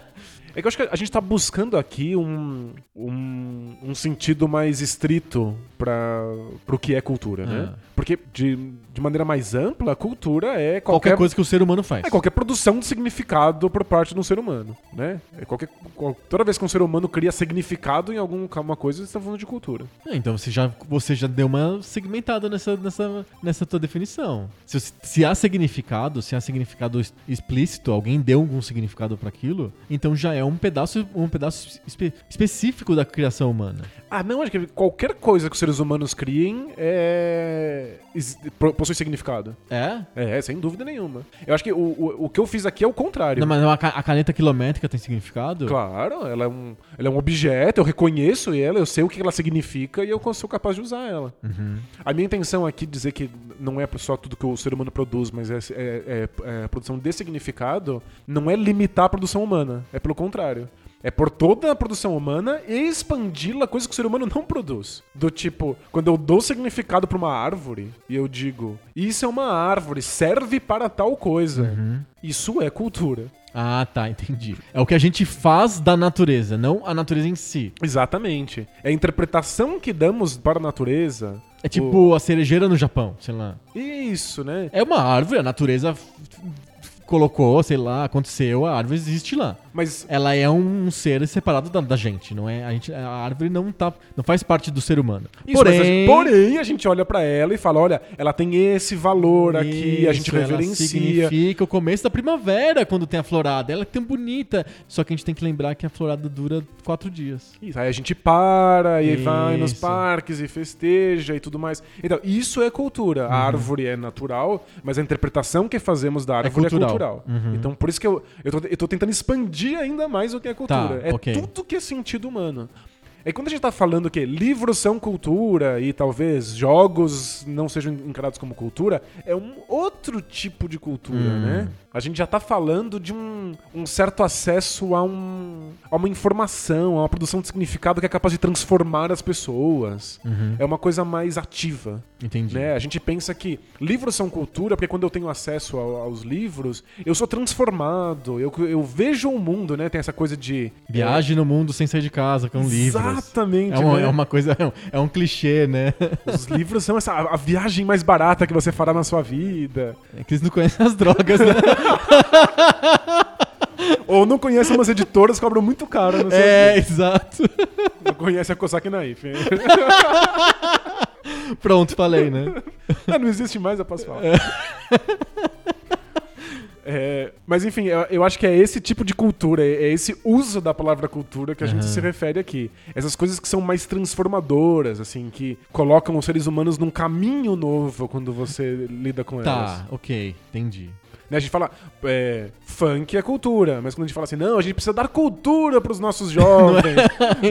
É que eu acho que a gente tá buscando aqui um, um, um sentido mais estrito para pro que é cultura, né? Ah. Porque, de, de maneira mais ampla, cultura é Qualquer qualquer, coisa que o ser humano faz. é qualquer produção de significado por parte de um ser humano, né? É qualquer, qual- toda vez que um ser humano cria significado em alguma coisa, você está falando de cultura. É, então você já, você já deu uma segmentada nessa, nessa, nessa tua definição. Se, se há significado, se há significado explícito, alguém deu algum significado para aquilo, então já é um pedaço, um pedaço espe- específico da criação humana. Ah, não, acho que qualquer coisa que os seres humanos criem é... possui significado. É? É, sem dúvida nenhuma. Eu acho que o, o, o que eu fiz aqui é o contrário. Não, mas a ca- a caneta quilométrica tem significado? Claro, ela é, um, ela é um objeto, eu reconheço ela, eu sei o que ela significa e eu sou capaz de usar ela. Uhum. A minha intenção aqui é dizer que não é só tudo que o ser humano produz, mas é, é- é- é produção de significado, não é limitar a produção humana, é pelo contrário. É por toda a produção humana e expandi-la, coisa que o ser humano não produz. Do tipo, quando eu dou significado pra uma árvore e eu digo, isso é uma árvore, serve para tal coisa. Uhum. Isso é cultura. Ah, tá, entendi. É o que a gente faz da natureza, não a natureza em si. Exatamente. É a interpretação que damos para a natureza. É tipo a cerejeira no Japão, sei lá. Isso, né? É uma árvore, a natureza colocou, sei lá, aconteceu, a árvore existe lá. Mas Ela é um ser separado da, da gente, não é? A, gente, a árvore não tá, não faz parte do ser humano. Isso, mas a porém, gente- porém, a gente olha pra ela e fala: olha, ela tem esse valor aqui, a gente isso, reverencia. significa o começo da primavera quando tem a florada. Ela é tão bonita. Só que a gente tem que lembrar que a florada dura quatro dias. Isso, aí a gente para e vai nos Isso. parques e festeja e tudo mais. Então, isso é cultura. A árvore é natural, mas a interpretação que fazemos da árvore é cultural. cultural. Uhum. Então, por isso que eu, eu, tô, eu tô tentando expandir ainda mais o que é cultura. Tá, é ok. tudo que é sentido humano. É quando a gente tá falando que livros são cultura e talvez jogos não sejam encarados como cultura, é um outro tipo de cultura, Hum. né? A gente já tá falando de um, um certo acesso a, um, a uma informação, a uma produção de significado que é capaz de transformar as pessoas. Uhum. É uma coisa mais ativa. Entendi. Né? A gente pensa que livros são cultura porque quando eu tenho acesso ao- aos livros, eu sou transformado, eu, eu vejo o mundo, né? Tem essa coisa de. Viagem no mundo sem sair de casa com livros. Exatamente. É uma, né? é uma coisa, é um, é um clichê, né? Os livros são essa, a viagem mais barata que você fará na sua vida. É que eles não conhecem as drogas, né? *laughs* *laughs* Ou não conhece umas editoras que cobram muito caro. Não, É, exato. *laughs* não conhece a Cossack Naif. *laughs* Pronto, falei, né? Ah, não existe mais, eu posso falar. É, mas enfim, eu, eu acho que é esse tipo de cultura, é é esse uso da palavra cultura que a gente Aham. se refere aqui. Essas coisas que são mais transformadoras, assim, que colocam os seres humanos num caminho novo quando você lida com elas. Tá, ok, entendi. Né, A gente fala, é, funk é cultura, mas quando a gente fala assim, não, a gente precisa dar cultura pros nossos *laughs* jovens.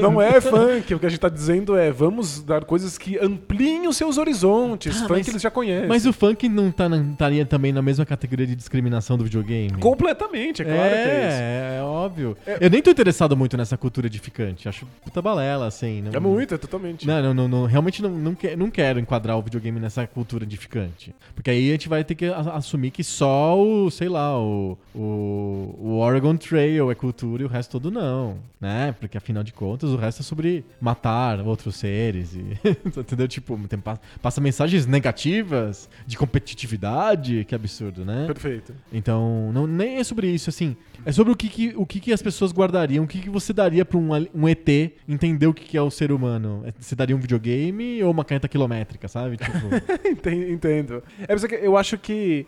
não, é funk, o que a gente tá dizendo é, vamos dar coisas que ampliem os seus horizontes. Ah, funk mas- eles já conhecem. Mas o funk não tá, estaria também na mesma categoria de discriminação do videogame? Completamente, é claro que é isso. é, é óbvio. Eu nem tô interessado muito nessa cultura edificante. Acho puta balela, assim. Não, É muito, é totalmente. Não, não, não, não, realmente não, não, que- não quero enquadrar o videogame nessa cultura edificante. Porque aí a gente vai ter que assumir que só o, sei lá, o, o, o Oregon Trail é cultura e o resto todo não, né? Porque afinal de contas o resto é sobre matar outros seres e, *laughs* entendeu? Tipo, tem, pa- passa mensagens negativas de competitividade, que absurdo, né? Perfeito. Então, não, nem é sobre isso, assim. É sobre o que, que- o que, que as pessoas guardariam, o que, que você daria pra um, um ET entender o que, que é o ser humano. É, Você daria um videogame ou uma caneta quilométrica, sabe? Tipo, *laughs* Enten- Entendo. É por isso que eu acho que.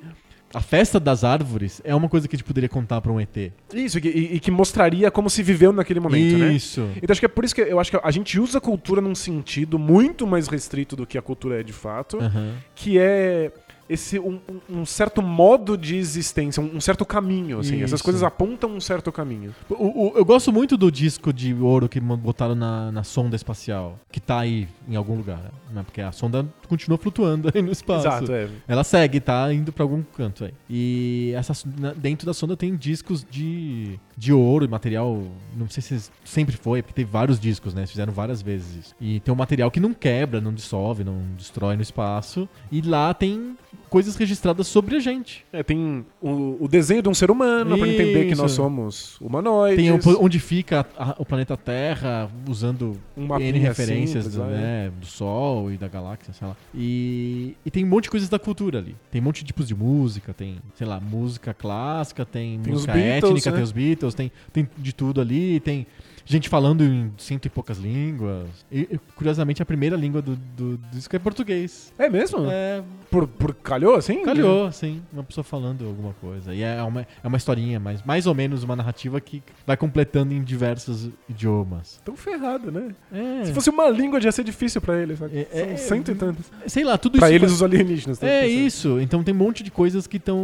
A festa das árvores é uma coisa que a gente poderia contar pra um ET. Isso, e, e que mostraria como se viveu naquele momento, né? isso. Então acho que é por isso que eu acho que a gente usa a cultura num sentido muito mais restrito do que a cultura é de fato, Aham. que é esse um, um- certo modo de existência, um, certo caminho, assim. Essas coisas apontam um certo caminho. O- o- eu gosto muito do disco de ouro que botaram na, na sonda espacial, que tá aí em algum lugar, né? Porque a sonda continua flutuando *laughs* aí no espaço. é. Ela segue, tá indo pra algum canto aí. E essa, dentro da sonda tem discos de, de ouro e material. Não sei se sempre foi, porque tem vários discos, né? Eles Fizeram várias vezes isso. E tem um material que não quebra, não dissolve, não destrói no espaço. E lá tem coisas registradas sobre a gente. É, tem o, o desenho de um ser humano pra entender que nós somos humanoides. Tem o- onde fica a- o planeta Terra, usando N referências simples, do, né? né, do Sol e da galáxia, sei lá. E, e tem um monte de coisas da cultura ali. Tem um monte de tipos de música, tem, sei lá, música clássica, tem, Tem música Beatles, étnica, né? tem os Beatles, tem, tem de tudo ali, tem gente falando em cento e poucas línguas. E, curiosamente, a primeira língua do, do, do disco é português. É mesmo? É, Por, por calhou, assim? calhou, sim, uma pessoa falando alguma coisa. E é uma, é uma historinha, mas mais ou menos uma narrativa que vai completando em diversos idiomas. Tão ferrado, né? É, Se fosse uma língua, já ia ser difícil pra eles. sabe? É, São é, cento e tantas. sei lá, tudo Pra isso eles, vai- os alienígenas. tô É isso. Então tem um monte de coisas que estão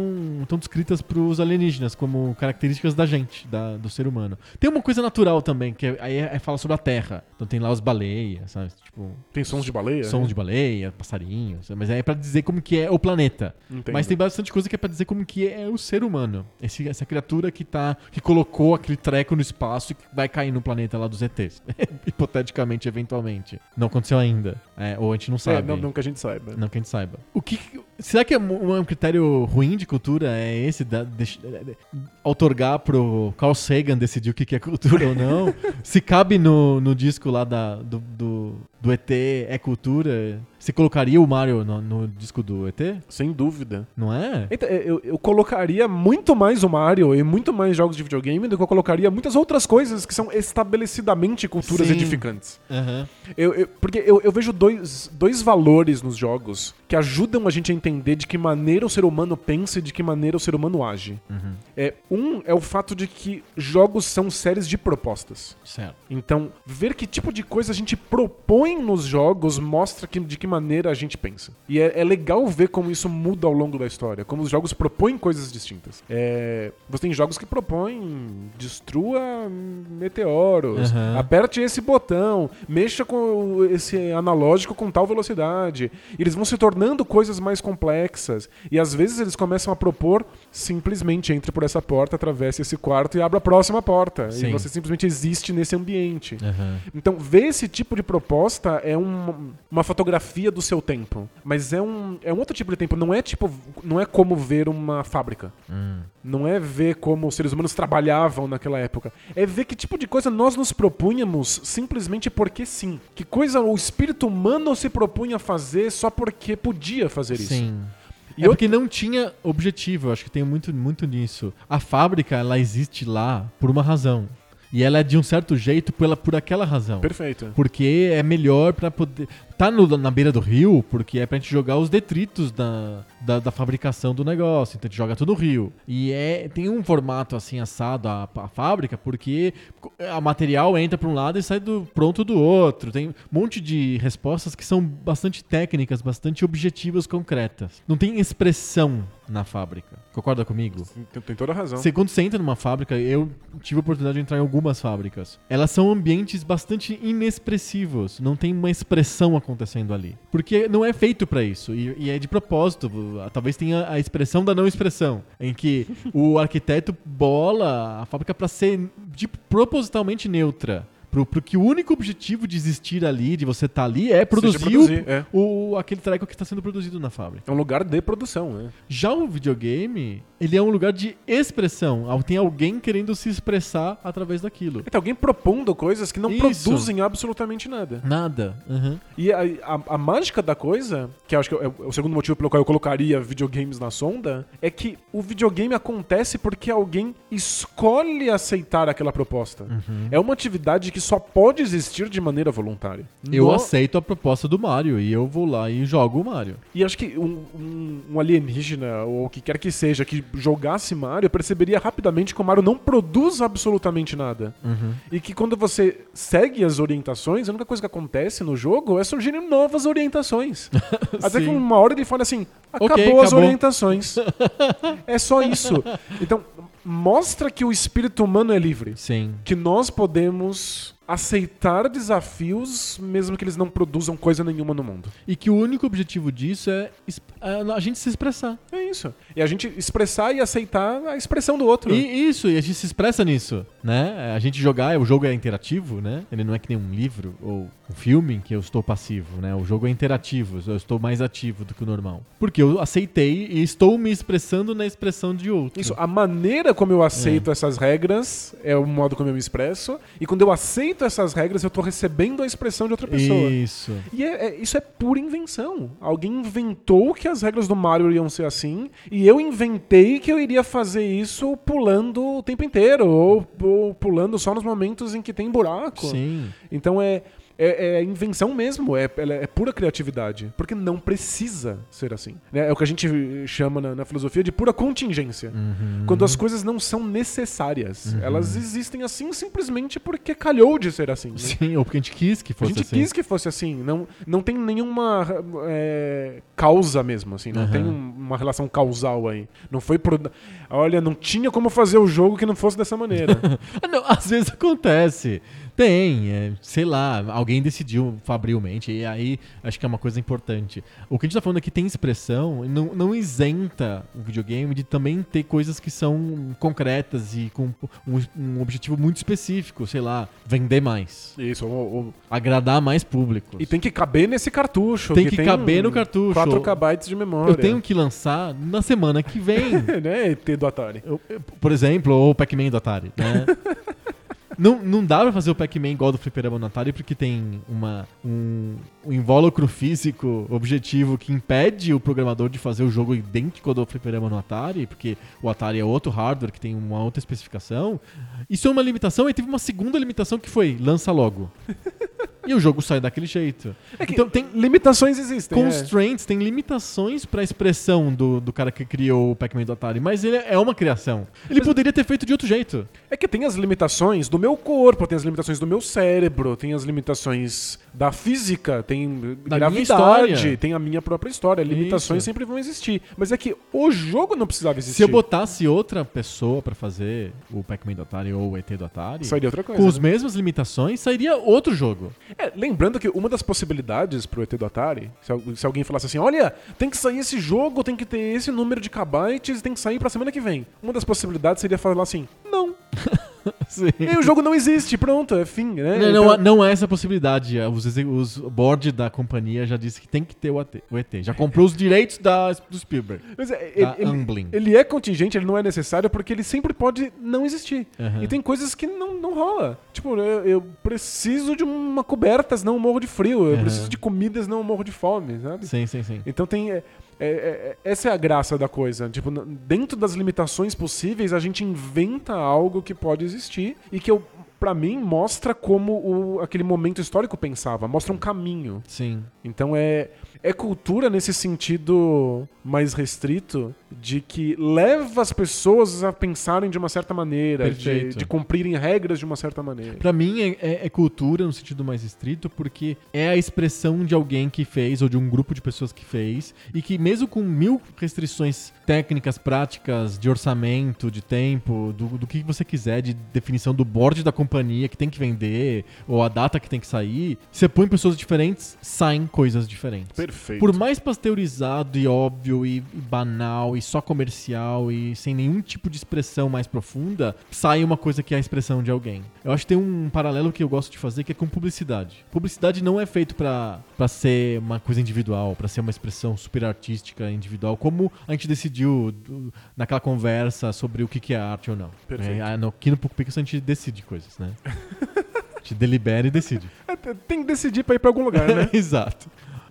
descritas pros alienígenas como características da gente, da- do ser humano. Tem uma coisa natural também, que é- aí é, é fala sobre a Terra. Então tem lá as baleias, sabe? Tipo, Tem sons de baleia? sons né? de baleia, passarinhos. Mas é pra dizer como que é o planeta. Entendo. Mas tem bastante coisa que é pra dizer como que é o ser humano. Esse- essa criatura que tá. que colocou aquele treco no espaço e que vai cair no planeta lá dos ETs. *laughs* Hipoteticamente, eventualmente. Não aconteceu ainda. É, ou a gente não É, sabe. não, não que a gente saiba. Não que a gente saiba. O que, será que é um, critério ruim de cultura é esse? Da, de- de- outorgar pro Carl Sagan decidir o que que é cultura ou não? *laughs* Se cabe no, no disco lá da, do, do, do ET é cultura? Você colocaria o Mario no, no disco do ET? Sem dúvida. Não é? Então, eu, eu colocaria muito mais o Mario e muito mais jogos de videogame do que eu colocaria muitas outras coisas que são estabelecidamente culturas Sim. edificantes. Aham. Eu, eu- porque eu, eu vejo dois, dois valores nos jogos que ajudam a gente a entender de que maneira o ser humano pensa e de que maneira o ser humano age. Uhum. É, um é o fato de que jogos são séries de propostas. Certo. Então, ver que tipo de coisa a gente propõe nos jogos mostra que- de que maneira a gente pensa. E é, é legal ver como isso muda ao longo da história, como os jogos propõem coisas distintas. É, você tem jogos que propõem destrua meteoros, Aham. aperte esse botão, mexa com esse analógico com tal velocidade. E eles vão se tornando coisas mais complexas. E às vezes eles começam a propor simplesmente entre por essa porta, atravesse esse quarto e abra a próxima porta. Sim. E você simplesmente existe nesse ambiente. Aham. Então, ver esse tipo de proposta é um- uma fotografia do seu tempo. Mas é um, é um outro tipo de tempo. Não é tipo. Não é como ver uma fábrica. Hum. Não é ver como os seres humanos trabalhavam naquela época. É ver que tipo de coisa nós nos propunhamos simplesmente porque sim. Que coisa o espírito humano se propunha a fazer só porque podia fazer isso. Sim. E é porque não tinha objetivo, eu acho que tem muito, muito nisso. A fábrica, ela existe lá por uma razão. E ela é de um certo jeito pela, por aquela razão. Perfeito. Porque é melhor pra poder. Tá no- na beira do rio, porque é pra gente jogar os detritos da, da, da fabricação do negócio. Então a gente joga tudo no rio. E é, tem um formato assim assado a, a fábrica, porque a material entra pra um lado e sai do pronto do outro. Tem um monte de respostas que são bastante técnicas, bastante objetivas, concretas. Não tem expressão na fábrica. Concorda comigo? Tem, tem toda a razão. Você, quando você entra numa fábrica, eu tive a oportunidade de entrar em algumas fábricas. Elas são ambientes bastante inexpressivos. Não tem uma expressão acontecendo ali. Porque não é feito pra isso. E, e é de propósito. Talvez tenha a expressão da não expressão. Em que *laughs* o arquiteto bola a fábrica pra ser tipo, propositalmente neutra. Pro, pro que o único objetivo de existir ali, de você estar ali, é produzir, produzir, o, é. o- aquele treco que está sendo produzido na fábrica. É um lugar de produção, né? Já o videogame, ele é um lugar de expressão. Tem alguém querendo se expressar através daquilo. Tem alguém propondo coisas que não Isso. produzem absolutamente nada. Nada. Uhum. E a, a- a mágica da coisa, que eu acho que é o segundo motivo pelo qual eu colocaria videogames na sonda, é que o videogame acontece porque alguém escolhe aceitar aquela proposta. Uhum. É uma atividade que só pode existir de maneira voluntária. Eu No- aceito a proposta do Mario e eu vou lá e jogo o Mario. E acho que um, um- um alienígena, ou o que quer que seja, que jogasse Mario, perceberia rapidamente que o Mario não produz absolutamente nada. Uhum. E que quando você segue as orientações, a única coisa que acontece no jogo é surgirem novas orientações. *laughs* Até que uma hora ele fala assim: acabou Ok, as acabou." orientações. *laughs* é só isso. Então, mostra que o espírito humano é livre. Sim. Que nós podemos aceitar desafios, mesmo que eles não produzam coisa nenhuma no mundo. E que o único objetivo disso é es- a gente se expressar. É isso. E a gente expressar e aceitar a expressão do outro. E isso, e a gente se expressa nisso, né? A gente jogar, o jogo é interativo, né? Ele não é que nem um livro ou um filme em que eu estou passivo, né? O jogo é interativo, eu estou mais ativo do que o normal. Porque eu aceitei e estou me expressando na expressão de outro. Isso, a maneira como eu aceito essas regras é o modo como eu me expresso. E quando eu aceito essas regras, eu tô recebendo a expressão de outra pessoa. Isso. E é- é- isso é pura invenção. Alguém inventou que as regras do Mario iam ser assim, e eu inventei que eu iria fazer isso pulando o tempo inteiro, ou, ou pulando só nos momentos em que tem buraco. Sim. Então é, é, é invenção mesmo, é, é pura criatividade. Porque não precisa ser assim. né? É o que a gente chama na, na filosofia de pura contingência. Uhum. Quando as coisas não são necessárias. Elas existem assim simplesmente porque calhou de ser assim. né? Sim, ou porque a gente quis que A fosse gente assim. quis que fosse assim. Não, não tem nenhuma é, causa mesmo, assim. Não Aham. tem um- uma relação causal aí. Não foi por. Olha, não tinha como fazer o jogo que não fosse dessa maneira. *laughs* Não, às vezes acontece. Tem, é, sei lá, alguém decidiu fabrilmente, e aí acho que é uma coisa importante. O que a gente tá falando aqui tem expressão, não, não isenta o videogame de também ter coisas que são concretas e com um, um objetivo muito específico, sei lá, vender mais, Isso. o- o- agradar mais públicos. e tem que caber nesse cartucho. Tem que caber no cartucho. 4 KB de memória. Eu tenho que lançar na semana que vem. *laughs* né, ET do Atari. Eu- eu- por exemplo, ou o Pac-Man do Atari, né? *laughs* Não, não dá pra fazer o Pac-Man igual do Fliperama no Atari, porque tem uma, um, um invólucro físico objetivo que impede o programador de fazer o jogo idêntico ao do Fliperama no Atari, porque o Atari é outro hardware que tem uma outra especificação. Isso é uma limitação, e teve uma segunda limitação que foi lança logo. E o jogo sai daquele jeito. que então tem Limitações existem. é. constraints, tem limitações pra expressão do, do cara que criou o Pac-Man do Atari, mas ele é uma criação. Ele poderia ter feito de outro jeito. É que tem as limitações do meu corpo, tem as limitações do meu cérebro, tem as limitações da física, tem Da minha gravidade, história. tem a minha própria história. Limitações Isso. sempre vão existir. Mas é que o jogo não precisava existir. Se eu botasse outra pessoa pra fazer o Pac-Man do Atari ou o ET do Atari, Sairia outra coisa. com as né? mesmas limitações, sairia outro jogo. É, lembrando que uma das possibilidades pro ET do Atari, se, se alguém falasse assim, olha, tem que sair esse jogo, tem que ter esse número de kbytes, tem que sair pra semana que vem. Uma das possibilidades seria falar assim, não. *laughs* *laughs* E o jogo não existe, pronto, é fim, né? Não, Então- não, não é essa possibilidade. Os, exe- os board da companhia já disse que tem que ter o, AT, o ET. Já comprou os direitos da, do Spielberg. Mas é, Da ele, ele, é contingente, ele não é necessário porque ele sempre pode não existir. Aham. E tem coisas que não, não rola. Tipo, eu, eu preciso de uma coberta, senão eu morro de frio. Eu Aham. preciso de comida, senão eu morro de fome, sabe? Sim, sim, sim. Então tem. é, é, é, essa é a graça da coisa. Tipo, dentro das limitações possíveis, a gente inventa algo que pode existir e que eu. Pra mim, mostra como o, aquele momento histórico pensava, mostra um caminho. Sim. Então é, é cultura nesse sentido mais restrito de que leva as pessoas a pensarem de uma certa maneira, de, de cumprirem regras de uma certa maneira. Pra mim é, é- é cultura no sentido mais estrito, porque é a expressão de alguém que fez, ou de um grupo de pessoas que fez, e que mesmo com mil restrições técnicas, práticas, de orçamento, de tempo, do, do que você quiser, de definição do board da companhia que tem que vender, ou a data que tem que sair, você põe pessoas diferentes, saem coisas diferentes. Perfeito. Por mais pasteurizado e óbvio e, e banal e só comercial e sem nenhum tipo de expressão mais profunda, sai uma coisa que é a expressão de alguém. Eu acho que tem um paralelo que eu gosto de fazer que é com publicidade. Publicidade não é feito pra ser uma coisa individual, pra ser uma expressão super artística individual, como a gente decidiu do- naquela conversa sobre o que que é arte ou não. Perfeito. É, aqui no Poco a gente decide coisas, né? *laughs* a gente delibera e decide. É, tem que decidir pra ir pra algum lugar, né? *laughs* Exato.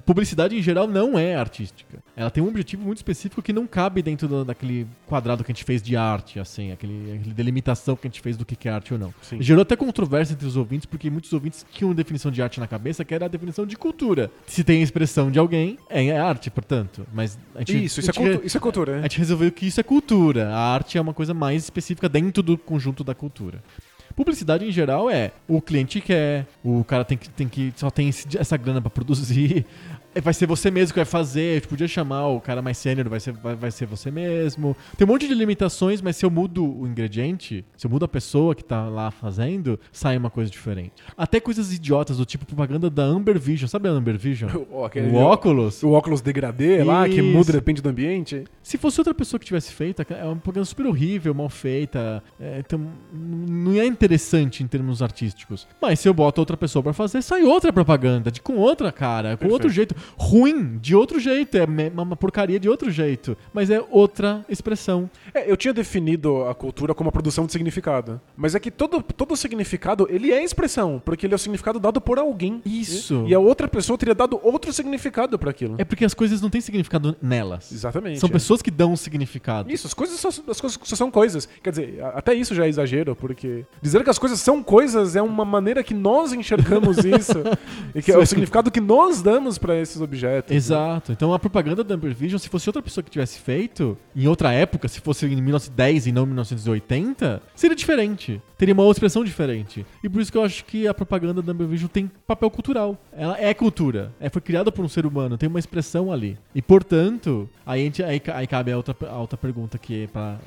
Publicidade em geral não é artística. Ela tem um objetivo muito específico que não cabe dentro do- daquele quadrado que a gente fez de arte, assim, aquele, aquele delimitação que a gente fez do que é arte ou não. Sim. Gerou até controvérsia entre os ouvintes, porque muitos ouvintes tinham definição de arte na cabeça, que era a definição de cultura. Se tem a expressão de alguém, é, é arte, portanto. Mas a gente, Isso, a isso é, gente cultu isso é cultura, a né? gente resolveu que isso é cultura. A arte é uma coisa mais específica dentro do conjunto da cultura. Publicidade em geral é o cliente quer, o cara tem que, tem que só tem esse- essa grana pra produzir. É, Vai ser você mesmo que vai fazer. A gente podia chamar o cara mais sênior, vai ser, vai, vai ser você mesmo. Tem um monte de limitações, mas se eu mudo o ingrediente, se eu mudo a pessoa que tá lá fazendo, sai uma coisa diferente. Até coisas idiotas do tipo propaganda da Amber Vision. Sabe a Amber Vision? *laughs* O, aquele- O óculos. O óculos degradê lá, que Isso. muda depende do ambiente. Se fosse outra pessoa que tivesse feito, é uma propaganda super horrível, mal feita. é, então, não é interessante em termos artísticos. Mas se eu boto outra pessoa pra fazer, sai outra propaganda, de, com outra cara, com Perfeito. outro jeito. Ruim, de outro jeito. É uma porcaria de outro jeito. Mas é outra expressão. É, eu tinha definido a cultura como a produção de significado. Mas é que todo, todo significado, ele é expressão, porque ele é o significado dado por alguém. Isso. E a outra pessoa teria dado outro significado pra aquilo. É porque as coisas não têm significado nelas. Exatamente. São é. pessoas que dão significado. Isso, as coisas, só, as coisas só são coisas. Quer dizer, até isso já é exagero, porque dizer que as coisas são coisas é uma maneira que nós enxergamos *laughs* isso. e que é o significado que nós damos pra esses objetos. né? Exato. Então a propaganda da Amber Vision, se fosse outra pessoa que tivesse feito, em outra época, se fosse em 1910 e não 1980, seria diferente. Teria uma outra expressão diferente. E por isso que eu acho que a propaganda da Amber Vision tem papel cultural. Ela é cultura. É, foi criada por um ser humano, tem uma expressão ali. E portanto, aí, a gente- aí, aí cabe a outra, a outra pergunta que é, pra,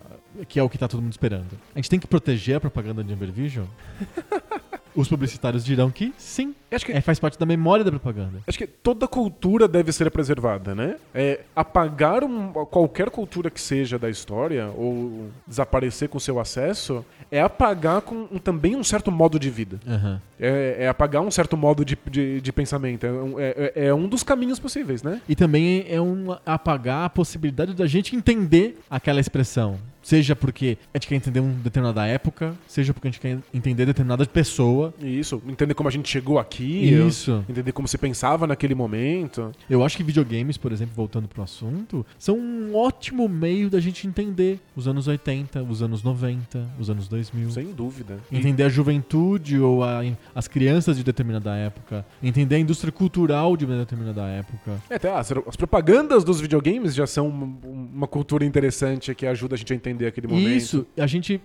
que é o que tá todo mundo esperando. A gente tem que proteger a propaganda de Amber Vision? *laughs* Os publicitários dirão que sim. Acho que É, faz parte da memória da propaganda. Acho que toda cultura deve ser preservada, né? É, apagar um- qualquer cultura que seja da história, ou desaparecer com seu acesso, é apagar com um- também um certo modo de vida. Aham. É, é apagar um certo modo de, de, de pensamento. É um, é- é um dos caminhos possíveis, né? E também é um apagar a possibilidade da gente entender aquela expressão. Seja porque a gente quer entender uma determinada época, seja porque a gente quer entender determinada pessoa. Isso, entender como a gente chegou aqui. Isso. Entender como se pensava naquele momento. Eu acho que videogames, por exemplo, voltando pro assunto, são um ótimo meio da gente entender os anos 80, os anos 90, os anos 2000. Sem dúvida. Entender a juventude ou a- as crianças de determinada época. Entender a indústria cultural de uma determinada época. É, até as, as propagandas dos videogames já são uma, uma cultura interessante que ajuda a gente a entender aquele momento. Isso, a gente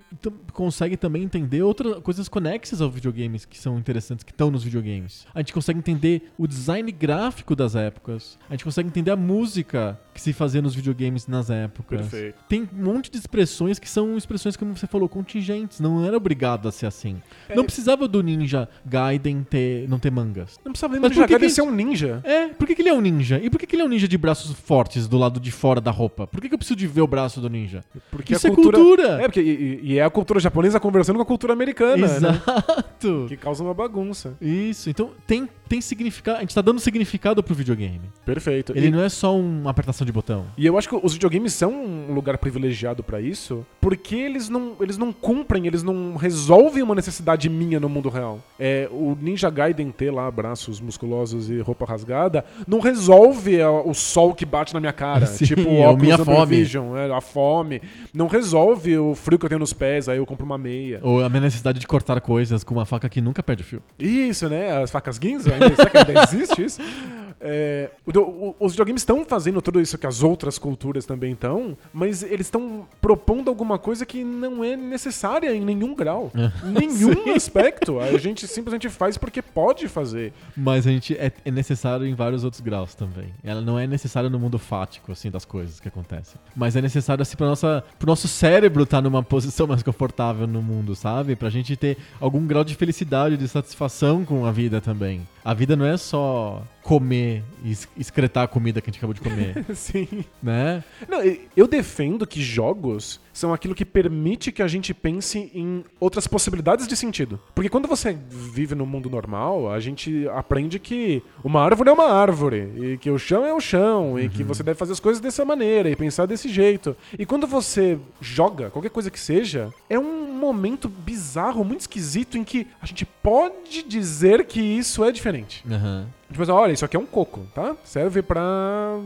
consegue também entender outras coisas conexas aos videogames que são interessantes, que estão nos videogames. A gente consegue entender o design gráfico das épocas. A gente consegue entender a música que se fazia nos videogames nas épocas. Perfeito. Tem um monte de expressões que são expressões, como você falou, contingentes. Não era obrigado a ser assim. É. Não precisava do Ninja Gaiden ter, não ter mangas. Não precisava nem de por que Gaiden que- ser um ninja. É, por que, que ele é um ninja? E por que, que ele é um ninja de braços fortes do lado de fora da roupa? Por que, que eu preciso de ver o braço do ninja? Porque Isso é cultura... cultura. É, porque, e, e é a cultura japonesa conversando com a cultura americana, né? Exato. Que causa uma bagunça. Isso, então tem, tem significado. A gente tá dando significado pro videogame. Perfeito. Ele E- não é só uma apertação de botão. E eu acho que os videogames são um lugar privilegiado pra isso, porque eles não, eles não cumprem, eles não resolvem uma necessidade minha no mundo real. É, o Ninja Gaiden ter lá braços musculosos e roupa rasgada não resolve a- o sol que bate na minha cara, *laughs* Sim, tipo o é o óculos minha fome. Vision, é, a fome. Não resolve o frio que eu tenho nos pés, aí eu compro uma meia. Ou a minha necessidade de cortar coisas com uma faca que nunca perde fio. Isso, né? As facas Ginza, será que ainda existe isso? *laughs* É, o- o- os videogames estão fazendo tudo isso que as outras culturas também estão, mas eles estão propondo alguma coisa que não é necessária em nenhum grau. *laughs* nenhum aspecto. A gente simplesmente faz porque pode fazer. Mas a gente é, é necessário em vários outros graus também. Ela não é necessária no mundo fático, assim, das coisas que acontecem. Mas é necessário, assim, pra nossa, pro nosso cérebro estar numa posição mais confortável no mundo, sabe? Pra gente ter algum grau de felicidade, de satisfação com a vida também. A vida não é só comer e excretar a comida que a gente acabou de comer, *laughs* Sim. né? Não, eu defendo que jogos são aquilo que permite que a gente pense em outras possibilidades de sentido. Porque quando você vive no mundo normal, a gente aprende que uma árvore é uma árvore, e que o chão é o chão, e que você deve fazer as coisas dessa maneira, e pensar desse jeito. E quando você joga, qualquer coisa que seja, é um momento bizarro, muito esquisito, em que a gente pode dizer que isso é diferente. Aham. Tipo assim, olha, isso aqui é um coco, tá? Serve pra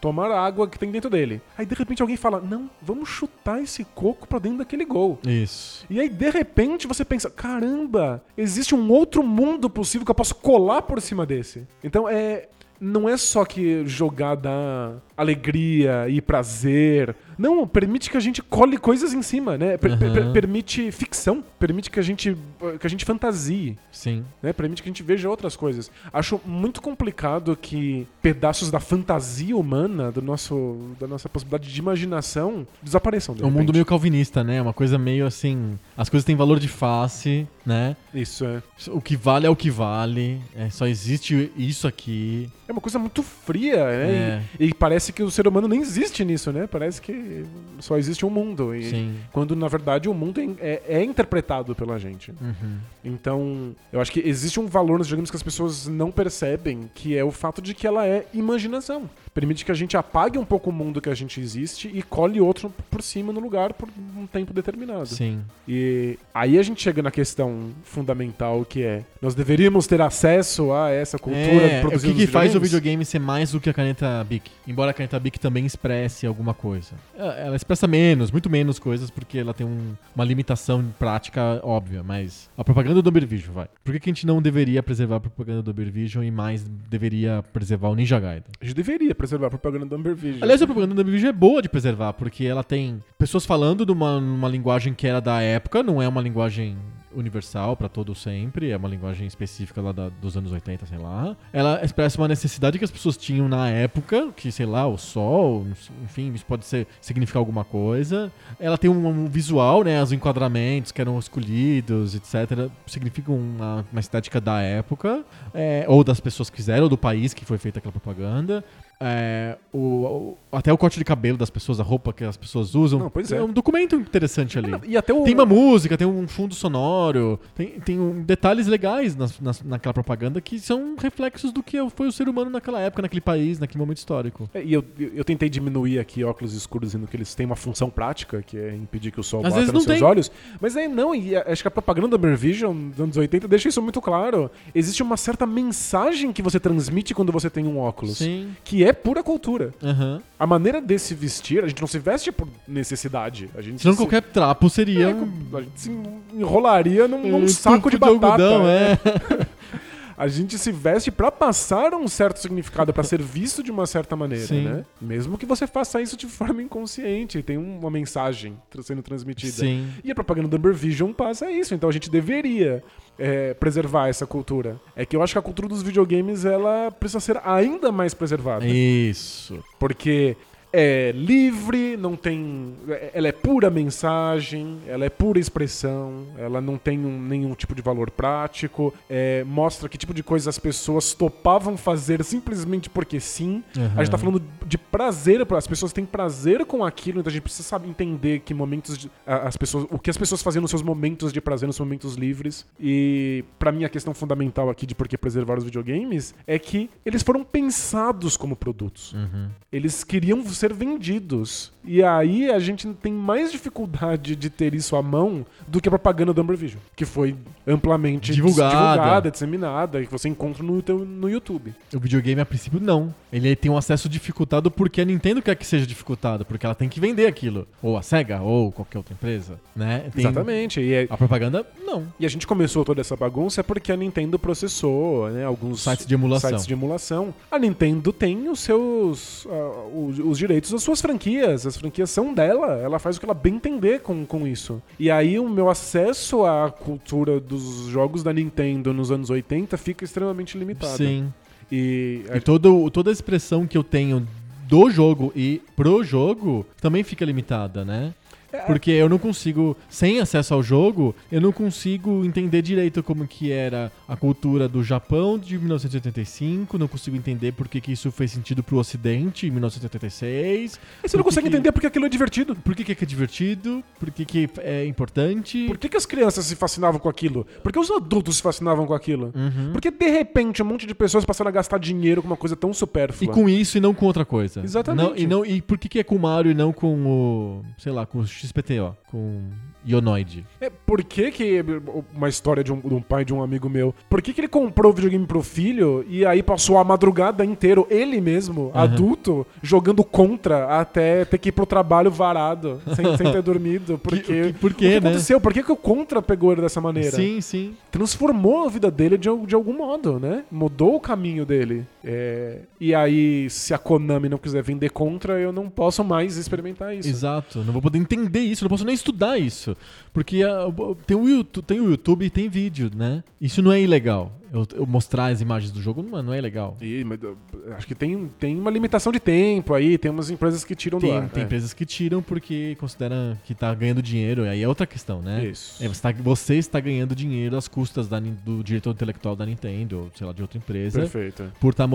tomar a água que tem dentro dele. Aí de repente alguém fala: "Não, vamos chutar esse coco pra dentro daquele gol". Isso. E aí de repente você pensa: "Caramba, existe um outro mundo possível que eu posso colar por cima desse". Então é não é só que jogar dá alegria e prazer. Não, permite que a gente cole coisas em cima, né? Per- per- Aham. permite ficção, permite que a gente que a gente fantasie Sim. né? Permite que a gente veja outras coisas. Acho muito complicado que pedaços da fantasia humana, do nosso, da nossa possibilidade de imaginação, desapareçam. De É um mundo meio calvinista, né? Uma coisa meio assim. As coisas têm valor de face, né? Isso é. O que vale é o que vale. É, só existe isso aqui. É uma coisa muito fria, né? É. E, e parece que o ser humano nem existe nisso, né? Parece que só existe um mundo. E, Sim. Quando, na verdade, o mundo é, é- é interpretado pela gente. Uhum. Então, eu acho que existe um valor nos videogames que as pessoas não percebem, que é o fato de que ela é imaginação. Permite que a gente apague um pouco o mundo que a gente existe e colhe outro por cima no lugar por um tempo determinado. Sim. E aí a gente chega na questão fundamental que é: nós deveríamos ter acesso a essa cultura É, o produzida que, que nos faz o videogame ser mais do que a caneta Bic? Embora a caneta Bic também expresse alguma coisa. Ela ela expressa menos, muito menos coisas, porque ela tem um- uma limitação prática óbvia, mas a propaganda do Uber Vision, vai. Por que, que a gente não deveria preservar a propaganda do Uber Vision e mais deveria preservar o Ninja Gaiden? A gente deveria preservar a propaganda do Amber Vision. Aliás, a propaganda da Bibigia é boa de preservar, porque ela tem pessoas falando de uma, uma linguagem que era da época, não é uma linguagem universal pra todo sempre, é uma linguagem específica lá da- dos anos 80, sei lá. Ela expressa uma necessidade que as pessoas tinham na época, que sei lá, o sol, enfim, isso pode ser, significar alguma coisa. Ela tem um, um visual, né, os enquadramentos que eram escolhidos, etc, significam uma, uma estética da época, é, ou das pessoas que fizeram, ou do país que foi feita aquela propaganda. É, o, o- até o corte de cabelo das pessoas, a roupa que as pessoas usam. Não, pois é. um documento interessante ali. E até o. Tem uma música, tem um fundo sonoro, tem, tem um- detalhes legais nas- nas- naquela propaganda que são reflexos do que foi o ser humano naquela época, naquele país, naquele momento histórico. É, E eu, eu tentei diminuir aqui óculos escuros, dizendo que eles têm uma função prática, que é impedir que o sol Às bata vezes nos seus tem. olhos. Mas aí não, e acho que a propaganda da Bear Vision dos anos 80 deixa isso muito claro. Existe uma certa mensagem que você transmite quando você tem um óculos. Sim. Que é pura cultura. Aham. A maneira de se vestir, a gente não se veste por necessidade. A gente Senão se, qualquer trapo seria. é, a gente se enrolaria num, num um saco de batata. algodão, é. é. *laughs* A gente se veste pra passar um certo significado, pra ser visto de uma certa maneira, Sim. né? Mesmo que você faça isso de forma inconsciente, tem uma mensagem sendo transmitida. Sim. E a propaganda do Amber Vision passa isso, então a gente deveria é, preservar essa cultura. É que eu acho que a cultura dos videogames ela precisa ser ainda mais preservada. Isso. Porque é livre, não tem. Ela é pura mensagem, ela é pura expressão, ela não tem um- nenhum tipo de valor prático, é, mostra que tipo de coisa as pessoas topavam fazer simplesmente porque sim. A gente tá falando de prazer, as pessoas têm prazer com aquilo, então a gente precisa saber entender que momentos de, as pessoas, o que as pessoas faziam nos seus momentos de prazer, nos seus momentos livres. E pra mim a questão fundamental aqui de por que preservar os videogames é que eles foram pensados como produtos. Uhum. Eles queriam ser vendidos. E aí a gente tem mais dificuldade de ter isso à mão do que a propaganda do Amber Vision, que foi amplamente Divulgada. divulgada disseminada, e que você encontra no, no YouTube. O videogame, a princípio, não. Ele tem um acesso dificultado porque a Nintendo quer que seja dificultado, porque ela tem que vender aquilo. Ou a SEGA, ou qualquer outra empresa, né? Tem- Exatamente. E, é- A propaganda, não. e a gente começou toda essa bagunça porque a Nintendo processou né, alguns Sites de emulação. sites de emulação. A Nintendo tem os seus ah, os, os direitos das suas franquias. As franquias são dela. Ela faz o que ela bem entender com, com isso. E aí o meu acesso à cultura dos jogos da Nintendo nos anos 80 fica extremamente limitado. Sim. E, E todo, toda a expressão que eu tenho do jogo e pro jogo também fica limitada, né? Porque eu não consigo, sem acesso ao jogo, eu não consigo entender direito como que era a cultura do Japão de 1985, não consigo entender por que, que isso fez sentido pro Ocidente em 1986. E você não consegue que- entender porque aquilo é divertido. Por que, que é divertido, por que, que é importante. Por que, que as crianças se fascinavam com aquilo? Por que os adultos se fascinavam com aquilo? Uhum. Porque de repente um monte de pessoas passaram a gastar dinheiro com uma coisa tão E supérflua. com isso e não com outra coisa. Exatamente. Não- e, não, e por que, que é com o Mario e não com o. sei lá, com o XPTO? Com Ionoid? É, por que que, uma história de um, de um pai de um amigo meu, por que que ele comprou o videogame pro filho e aí passou a madrugada inteira, ele mesmo, adulto, jogando contra até ter que ir pro trabalho varado, sem, sem ter *laughs* dormido? Porque, que- por o que né? aconteceu? Por que que o contra pegou ele dessa maneira? Sim, sim. transformou a vida dele de, de algum modo, né? Mudou o caminho dele. É, e aí, se a Konami não quiser vender contra, eu não posso mais experimentar isso. Exato. Não vou poder entender isso, não posso nem estudar isso. Porque ah, tem, o YouTube, tem o YouTube e tem vídeo, né? Isso não é ilegal. Eu, eu mostrar as imagens do jogo não é, não é legal. E, mas, acho que tem, tem uma limitação de tempo aí, tem umas empresas que tiram do Tem, ar. tem é. empresas que tiram porque consideram que tá ganhando dinheiro. Aí é outra questão, né? Isso. É, você, tá, você está ganhando dinheiro às custas da do diretor intelectual da Nintendo, ou sei lá, de outra empresa. Perfeito. Por estar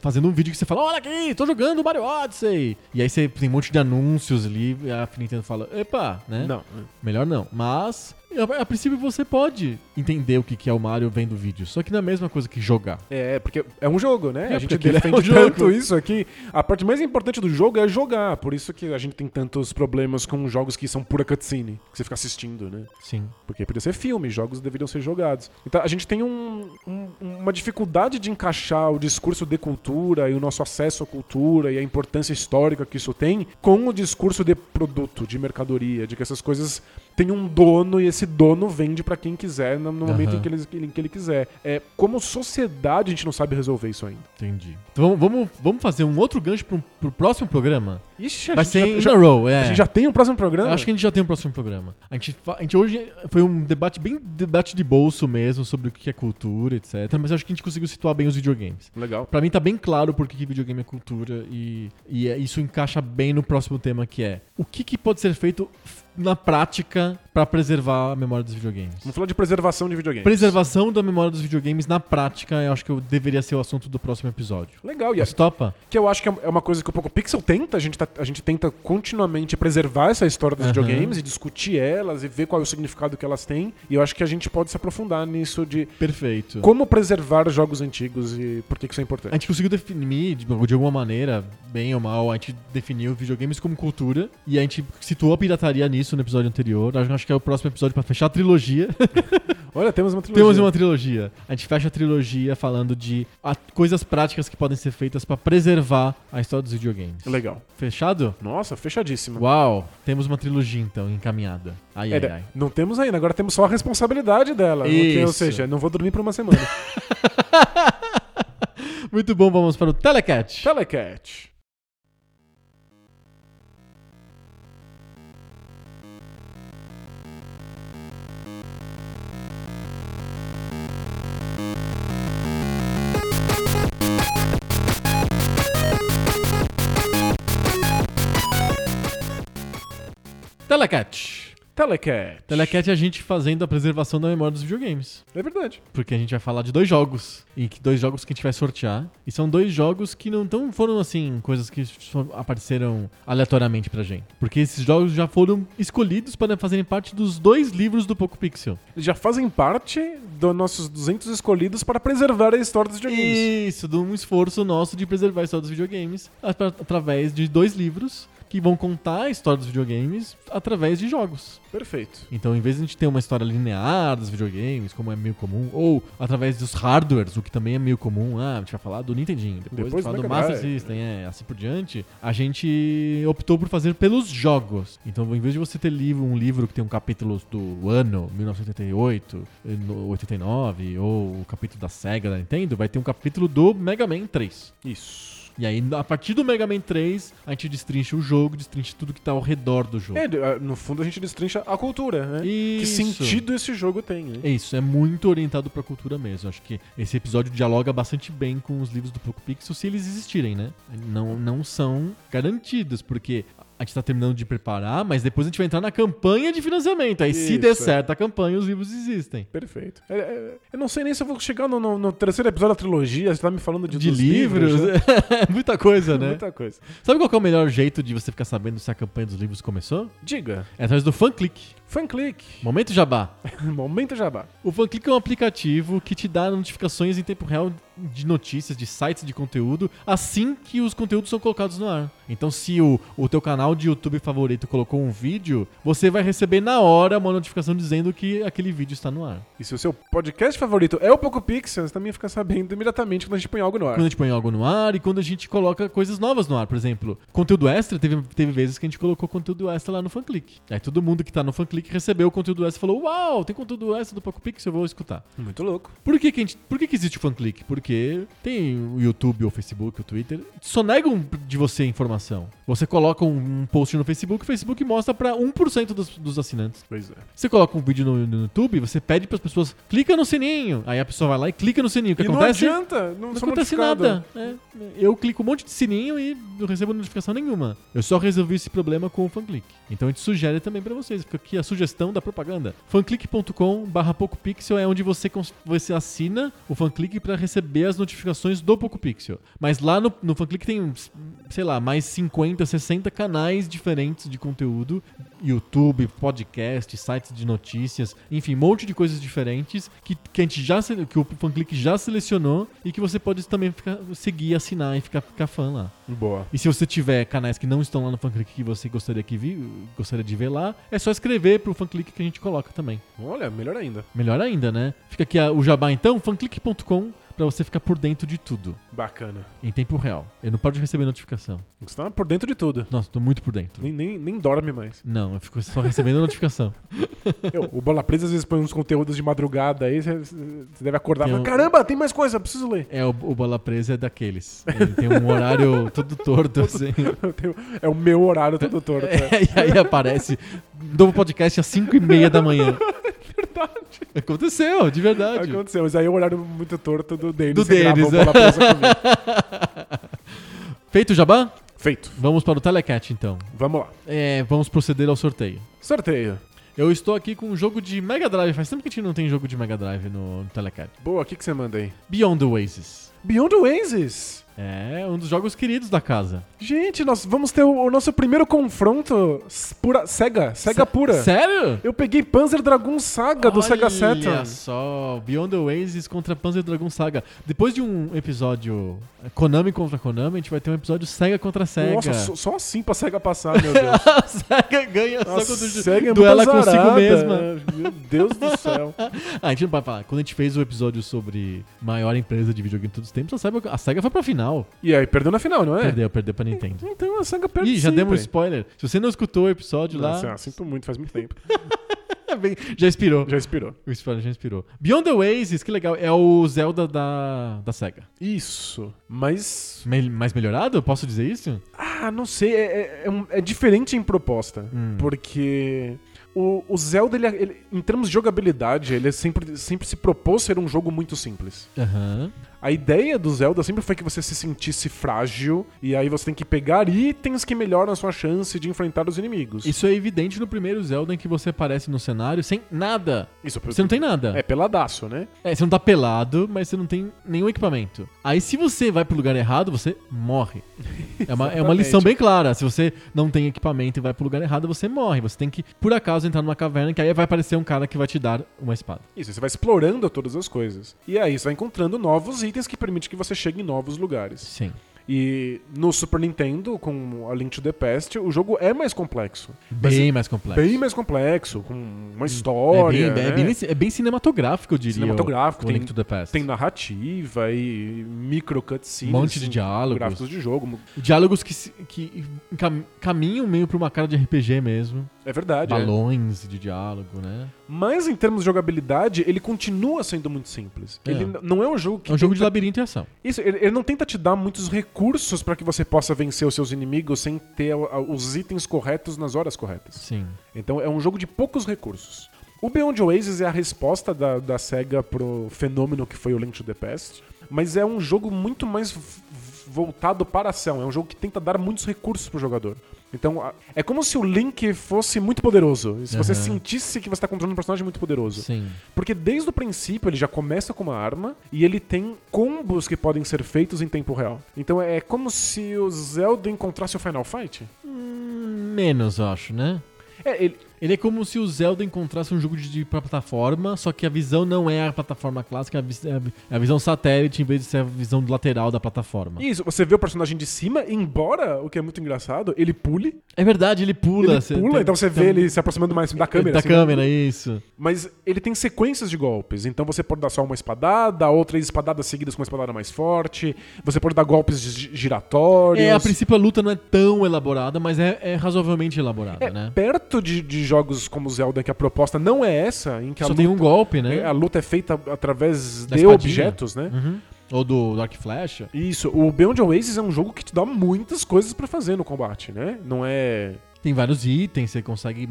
fazendo um vídeo que você fala, olha aqui, tô jogando Mario Odyssey. E aí você tem um monte de anúncios ali, e a Nintendo fala, epa, né? Não. Melhor não. Mas, a, a princípio você pode entender o que, que é o Mario vendo vídeo. Só que não é a mesma coisa que jogar. É, porque é um jogo, né? É, a gente é defende um jogo. tanto isso aqui. A parte mais importante do jogo é jogar. Por isso que a gente tem tantos problemas com jogos que são pura cutscene. Que você fica assistindo, né? Sim. Porque podia ser filme, jogos deveriam ser jogados. Então a gente tem um- um- uma dificuldade de encaixar o discurso de cultura e o nosso acesso à cultura e a importância histórica que isso tem com o discurso de produto, de mercadoria, de que essas coisas têm um dono e esse dono vende pra quem quiser no, momento Aham. em que ele, em que ele quiser. É, como sociedade a gente não sabe resolver isso ainda. Entendi. Então vamos, vamos, fazer um outro gancho pro, pro próximo programa? Ixi, Vai ser já, in já- a row, é. a gente já tem um próximo programa? Eu acho que a gente já tem um próximo programa. A gente, a gente hoje foi um debate bem debate de bolso mesmo sobre o que é cultura, etc. Mas eu acho que a gente conseguiu situar bem os videogames. Legal. Pra mim tá bem claro por que que videogame é cultura e, e é- isso encaixa bem no próximo tema que é o que, que pode ser feito na prática pra preservar a memória dos videogames. Vamos falar de preservação de videogames. Preservação da memória dos videogames na prática, eu acho que eu deveria ser o assunto do próximo episódio. Legal, e é- topa? que eu acho que é uma coisa que o Poco Pixel tenta, a gente, tá- a gente tenta continuamente preservar essa história dos Aham. videogames e discutir elas e ver qual é o significado que elas têm. E eu acho que a gente pode se aprofundar nisso de Perfeito. como preservar jogos antigos e por que isso é A importante. gente conseguiu definir, de, de alguma maneira, bem ou mal, a gente definiu videogames como cultura e a gente situou a pirataria nisso no episódio anterior. Acho acho que é o próximo episódio pra fechar a trilogia. *laughs* Olha, temos uma trilogia. Temos uma trilogia. A gente fecha a trilogia falando de coisas práticas que podem ser feitas pra preservar a história dos videogames. Legal. Fechado? Nossa, fechadíssimo. Uau, temos uma trilogia então encaminhada. Ai, É, ai, ai. Não temos ainda, agora temos só a responsabilidade dela. que- ou Isso. seja, não vou dormir por uma semana. *laughs* Muito bom, vamos para o Telecat. Telecat. Telecat. Telecat. Telecat é a gente fazendo a preservação da memória dos videogames. É verdade. Porque a gente vai falar de dois jogos. E que dois jogos que a gente vai sortear. E são dois jogos que não tão, foram assim, coisas que apareceram aleatoriamente pra gente. Porque esses jogos já foram escolhidos para fazerem parte dos dois livros do Poco Pixel. Eles já fazem parte dos nossos 200 escolhidos para preservar a história dos videogames. Isso, de um esforço nosso de preservar a história dos videogames atra- através de dois livros que vão contar a história dos videogames através de jogos. Perfeito. Então, em vez de a gente ter uma história linear dos videogames, como é meio comum, ou através dos hardwares, o que também é meio comum, ah, a gente vai falar do Nintendinho, depois, Depois a gente do fala do Mega Master Drive. System, é, assim por diante, a gente optou por fazer pelos jogos. Então, em vez de você ter livro, um livro que tem um capítulo do ano, 1988, eh, no 89, ou o capítulo da Sega, da Nintendo, vai ter um capítulo do Mega Man 3. Isso. E aí, a partir do Mega Man 3, a gente destrincha o jogo, destrincha tudo que tá ao redor do jogo. É, ah, no fundo a gente destrincha a cultura, né? Que Isso. sentido esse jogo tem, né? É isso, é muito orientado pra cultura mesmo. Acho que esse episódio dialoga bastante bem com os livros do Poco Pixel, se eles existirem, né? Não, não são garantidos, porque a gente tá terminando de preparar, mas depois a gente vai entrar na campanha de financiamento. Aí, se Isso, der é. certo a campanha, os livros existem. Perfeito. É, é, eu não sei nem se eu vou chegar no, no- no terceiro episódio da trilogia, você tá me falando de, De dos livros, né? *laughs* muita coisa, né? Muita coisa. Sabe qual é o melhor jeito de você ficar sabendo se a campanha dos livros começou? Diga. É através do FanClick. Fanclick. Momento Jabá. *laughs* Momento jabá. O FanClick é um aplicativo que te dá notificações em tempo real de notícias, de sites de conteúdo, assim que os conteúdos são colocados no ar. Então, se o, o teu canal de YouTube favorito colocou um vídeo, você vai receber na hora uma notificação dizendo que aquele vídeo está no ar. E se o seu podcast favorito é o Poco Pixel, você também fica sabendo imediatamente quando a gente põe algo no ar. Quando a gente põe algo no ar e quando a gente coloca coisas novas no ar. Por exemplo, conteúdo extra, teve, teve vezes que a gente colocou conteúdo extra lá no FanClick. Aí todo mundo que tá no FanClick recebeu o conteúdo extra e falou: Uau, tem conteúdo extra do Poco Pixel, eu vou escutar. Muito louco. Por que, que, a gente, por que, que existe o FanClick? Porque tem o YouTube, o Facebook, o Twitter, sonegam de você informação. Você coloca um, post no Facebook, o Facebook mostra pra 1% dos, dos assinantes. Pois é. Você coloca um vídeo no, no YouTube, você pede para as pessoas, clica no sininho. Aí a pessoa vai lá e clica no sininho. O que e acontece? não adianta, não, Não acontece notificado. nada. É, eu clico um monte de sininho e não recebo notificação nenhuma. Eu só resolvi esse problema com o FanClick. Então a gente sugere também pra vocês. Fica aqui a sugestão da propaganda. fanclick.com barra PocoPixel é onde você, você assina o FanClick pra receber as notificações do PocoPixel. Mas lá no, no FanClick tem, sei lá, mais 50, 60 canais diferentes de conteúdo. YouTube, podcast, sites de notícias, enfim, um monte de coisas diferentes que, que a gente já que o FanClick já selecionou e que você pode também ficar, seguir, assinar e ficar, ficar fã lá. Boa. E se você tiver canais que não estão lá no FanClick que você gostaria, que vi, gostaria de ver lá, é só escrever pro FanClick que a gente coloca também. Olha, melhor ainda. Melhor ainda, né? Fica aqui a- o jabá então, fanclick.com, pra você ficar por dentro de tudo, Bacana. em tempo real. Eu não paro de receber notificação. Você tá por dentro de tudo. Nossa, tô muito por dentro. Nem, nem, nem dorme mais. Não, eu fico só recebendo notificação. *laughs* Eu, o Bola Presa às vezes põe uns conteúdos de madrugada aí, você deve acordar e um- caramba, tem mais coisa, preciso ler. É, o, o Bola Presa é daqueles. Ele tem um horário todo torto, *laughs* assim. Tenho- é o meu horário todo torto. né? *laughs* É, e aí aparece novo podcast às 5 e meia da manhã. Verdade. Aconteceu, de verdade. Aconteceu, mas aí é o horário muito torto do Denis. Do Denis, é. Comigo. *laughs* Feito o jabá? Feito. Vamos para o Telecat, então. Vamos lá. É, vamos proceder ao sorteio. Sorteio. Eu estou aqui com um jogo de Mega Drive. Faz tempo que a gente não tem jogo de Mega Drive no, no Telecat. Boa, o que, que você manda aí? Beyond the Oasis. Beyond Oasis. É, um dos jogos queridos da casa. Gente, nós vamos ter o, o nosso primeiro confronto pura, Sega, Sega pura. Sério? Eu peguei Panzer Dragoon Saga do Sega Saturn. Olha só, Beyond the Oasis contra Panzer Dragon Saga. Depois de um episódio é, Konami contra Konami, a gente vai ter um episódio Sega contra Sega. Nossa, só, só assim pra Sega passar, meu Deus. *laughs* a Sega ganha só quando Sega é duela consigo mesma. Meu Deus do céu. Ah, *laughs* a gente não pode falar. Quando a gente fez o episódio sobre maior empresa de videogame de todos os tempos, a Sega, a Sega foi pra final. E aí, perdeu na final, não é? Perdeu, perdeu pra Nintendo. Então a Sega perde Ih, já demos spoiler. Se você não escutou o episódio lá, Nossa, ah, sinto muito, faz muito tempo. *laughs* bem, já inspirou. Já inspirou. O spoiler já inspirou. Beyond the Oasis, que legal. É o Zelda da, da Sega. Isso. Mas. Me- mais melhorado? Posso dizer isso? Ah, não sei. É, é- é é diferente em proposta. Hum. Porque. O, o Zelda, ele, ele- em termos de jogabilidade, ele é sempre, sempre se propôs ser um jogo muito simples. Aham. A ideia do Zelda sempre foi que você se sentisse frágil, e aí você tem que pegar itens que melhoram a sua chance de enfrentar os inimigos. Isso é evidente no primeiro Zelda em que você aparece no cenário sem nada. Isso Você não tem nada. é peladaço, né? É, você não tá pelado, mas você não tem nenhum equipamento. Aí se você vai pro lugar errado, você morre. É uma, é uma lição bem clara. Se você não tem equipamento e vai pro lugar errado, você morre. Você tem que, por acaso, entrar numa caverna que aí vai aparecer um cara que vai te dar uma espada. Isso, você vai explorando todas as coisas. E aí você vai encontrando novos itens que permitem que você chegue em novos lugares. Sim. E no Super Nintendo, com a Link to the Past, o jogo é mais complexo. Bem mais complexo. bem mais complexo, com uma é história. bem, é, né? bem, é bem cinematográfico, eu diria. Cinematográfico, o, tem- Link to the Past. Tem narrativa e micro cutscenes. Um monte de diálogos. Gráficos de jogo. Diálogos que, que cam- caminham meio pra uma cara de RPG mesmo. É verdade. é. Balões de diálogo, né? Mas em termos de jogabilidade, ele continua sendo muito simples. É. Ele não é um jogo que. É um jogo de tenta- labirinto e ação. Isso, ele, ele não tenta te dar muitos recursos para que você possa vencer os seus inimigos sem ter os itens corretos nas horas corretas. Sim. Então é um jogo de poucos recursos. O Beyond Oasis é a resposta da, da SEGA pro fenômeno que foi o Link to the Past, mas é um jogo muito mais voltado para a ação. É um jogo que tenta dar muitos recursos pro jogador. Então, é como se o Link fosse muito poderoso. Se você Aham. sentisse que você está controlando um personagem muito poderoso. Sim. Porque desde o princípio ele já começa com uma arma e ele tem combos que podem ser feitos em tempo real. Então é como se o Zelda encontrasse o Final Fight. Hum, Menos, eu acho, né? É, ele, Ele é como se o Zelda encontrasse um jogo de, de plataforma, só que a visão não é a plataforma clássica, é a, é a vi- a visão satélite em vez de ser a visão lateral da plataforma. Isso, você vê o personagem de cima, embora, o que é muito engraçado, ele pule. É verdade, ele pula. ele você pula, tem- então você tem- vê ele se aproximando mais da câmera. Da assim, câmera, isso. Mas ele tem sequências de golpes. Então você pode dar só uma espadada, ou três espadadas seguidas com uma espadada mais forte. Você pode dar golpes gi- giratórios. É, a princípio a luta não é tão elaborada, mas é, é razoavelmente elaborada, É, né? perto de, de jogos como Zelda, que a proposta não é essa, em que a Só luta, tem um golpe, né? é, a luta é feita através Da de espadinha. objetos, né? Uhum. Ou do Dark Flash. Isso, o Beyond Oasis é um jogo que te dá muitas coisas pra fazer no combate, né? Não é. Tem vários itens, você consegue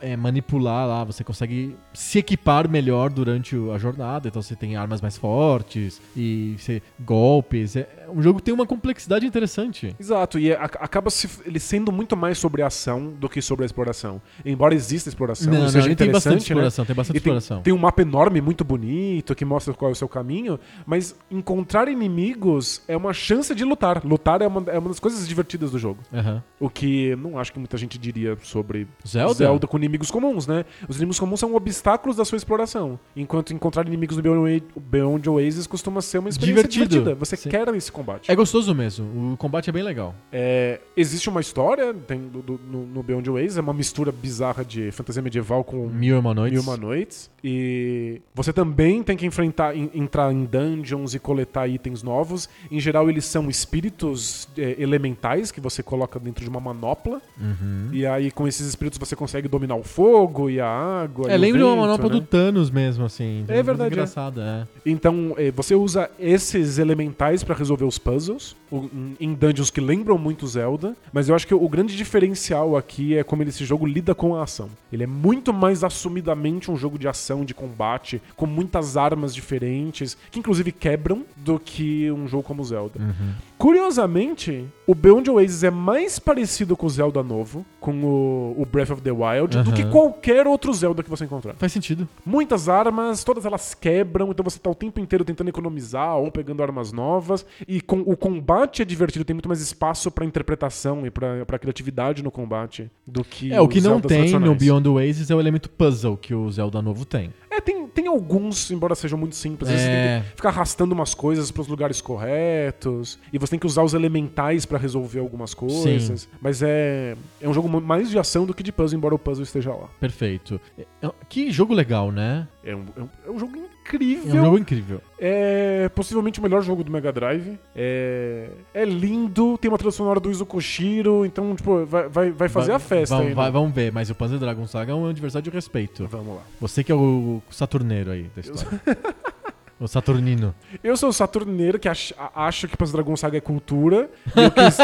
é, manipular lá, você consegue se equipar melhor durante a jornada. Então você tem armas mais fortes e você, golpes. É é um jogo tem uma complexidade interessante. Exato, e é- acaba se, ele sendo muito mais sobre a ação do que sobre a exploração. Embora exista exploração, não, não, seja ele tem bastante interessante, né? exploração, tem bastante E tem, exploração. tem um mapa enorme, muito bonito, que mostra qual é o seu caminho, mas encontrar inimigos é uma chance de lutar. Lutar é uma, é uma das coisas divertidas do jogo. Aham. O que não acho que muita gente diria sobre Zelda? com inimigos comuns, né? Os inimigos comuns são obstáculos da sua exploração. Enquanto encontrar inimigos no Beyond Oa- Beyond Oasis costuma ser uma experiência Divertido. divertida. Você Sim. quer esse combate. É gostoso mesmo, o combate é bem legal. É, existe uma história tem, do- do- no, no Beyond Oasis, é uma mistura bizarra de fantasia medieval com Mil e uma noites. Mil e Uma Noites. E você também tem que enfrentar, en- entrar em dungeons e coletar itens novos. Em geral, eles são espíritos é, elementais que você coloca dentro de uma manopla. Uhum. E aí, com esses espíritos, você consegue dominar o fogo e a água. É, e o lembra uma vento, manopla né? do Thanos mesmo, assim. É verdade, é. Engraçado, é. Então, eh, você usa esses elementais pra resolver os puzzles o- em- dungeons que lembram muito Zelda, mas eu acho que o grande diferencial aqui é como esse jogo lida com a ação. Ele é muito mais assumidamente um jogo de ação, de combate, com muitas armas diferentes, que inclusive quebram, do que um jogo como Zelda. Uhum. Curiosamente, o Beyond Oasis é mais parecido com o Zelda novo, com o, o Breath of the Wild, do Aham. que qualquer outro Zelda que você encontrar. Faz sentido. Muitas armas, todas elas quebram, então você tá o tempo inteiro tentando economizar ou pegando armas novas. E com, o combate é divertido, tem muito mais espaço pra interpretação e pra criatividade no combate do que É, o que não Zeldas tem no. Beyond Oasis é o elemento puzzle que o Zelda novo tem. É, tem, tem alguns, embora sejam muito simples. Vezes você É. tem que ficar arrastando umas coisas pros lugares corretos. E você tem que usar os elementais pra resolver algumas coisas. Mas é, é um jogo mais de ação do que de puzzle, embora o puzzle esteja lá. Perfeito. É- é- Que jogo legal, né? É um, é um, é um jogo É um incrível. jogo incrível. É possivelmente o melhor jogo do Mega Drive. É, é lindo, tem uma trilha sonora do Izo Koshiro, então, tipo, vai, vai, vai fazer Va- a festa va- aí. né? vai- Vamos ver, mas o Panzer Dragon Saga é um adversário de respeito. Vamos lá. Você que é o Saturneiro aí da história. *laughs* o Saturnino. Eu sou o Saturneiro que ach, a- acho que Panzer Dragon Saga é cultura. *laughs* E eu quis,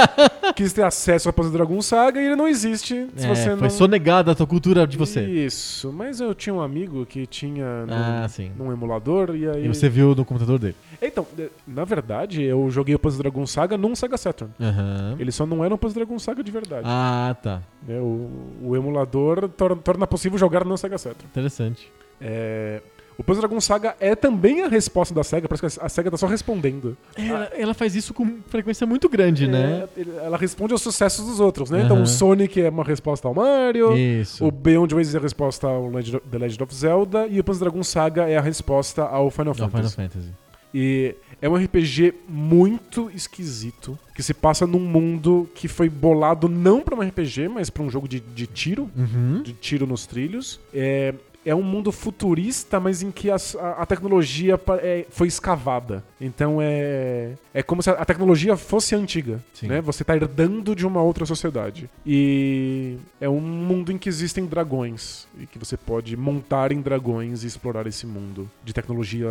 quis ter acesso a Panzer Dragon Saga e ele não existe É, foi não. sonegada a tua cultura de você. Isso, mas eu tinha um amigo que tinha num, Ah, sim. num emulador e aí. E você viu no computador dele. Então, na verdade, eu joguei o Panzer Dragon Saga num Sega Saturn. Aham. Ele só não era um Panzer Dragon Saga de verdade. Ah, tá. né? O, o emulador tor- torna possível jogar no Sega Saturn. Interessante. É, o Panzer Dragon Saga é também a resposta da SEGA, parece que a SEGA tá só respondendo. Ela, ela faz isso com frequência muito grande, né? É, ele- ela responde aos sucessos dos outros, né? Então Aham. o Sonic é uma resposta ao Mario, Isso. o Beyond Oasis é a resposta ao Legend- The Legend of Zelda e o Panzer Dragon Saga é a resposta ao Final Não, Final Fantasy. Fantasy. E é um RPG muito esquisito, que se passa num mundo que foi bolado não pra um RPG, mas pra um jogo de, de tiro, Uhum. de tiro nos trilhos. É, é um mundo futurista, mas em que a, a tecnologia é- foi escavada. Então é, é como se a, tecnologia fosse antiga. Sim. Né? Você está herdando de uma outra sociedade. E é um mundo em que existem dragões. E que você pode montar em dragões e explorar esse mundo de tecnologia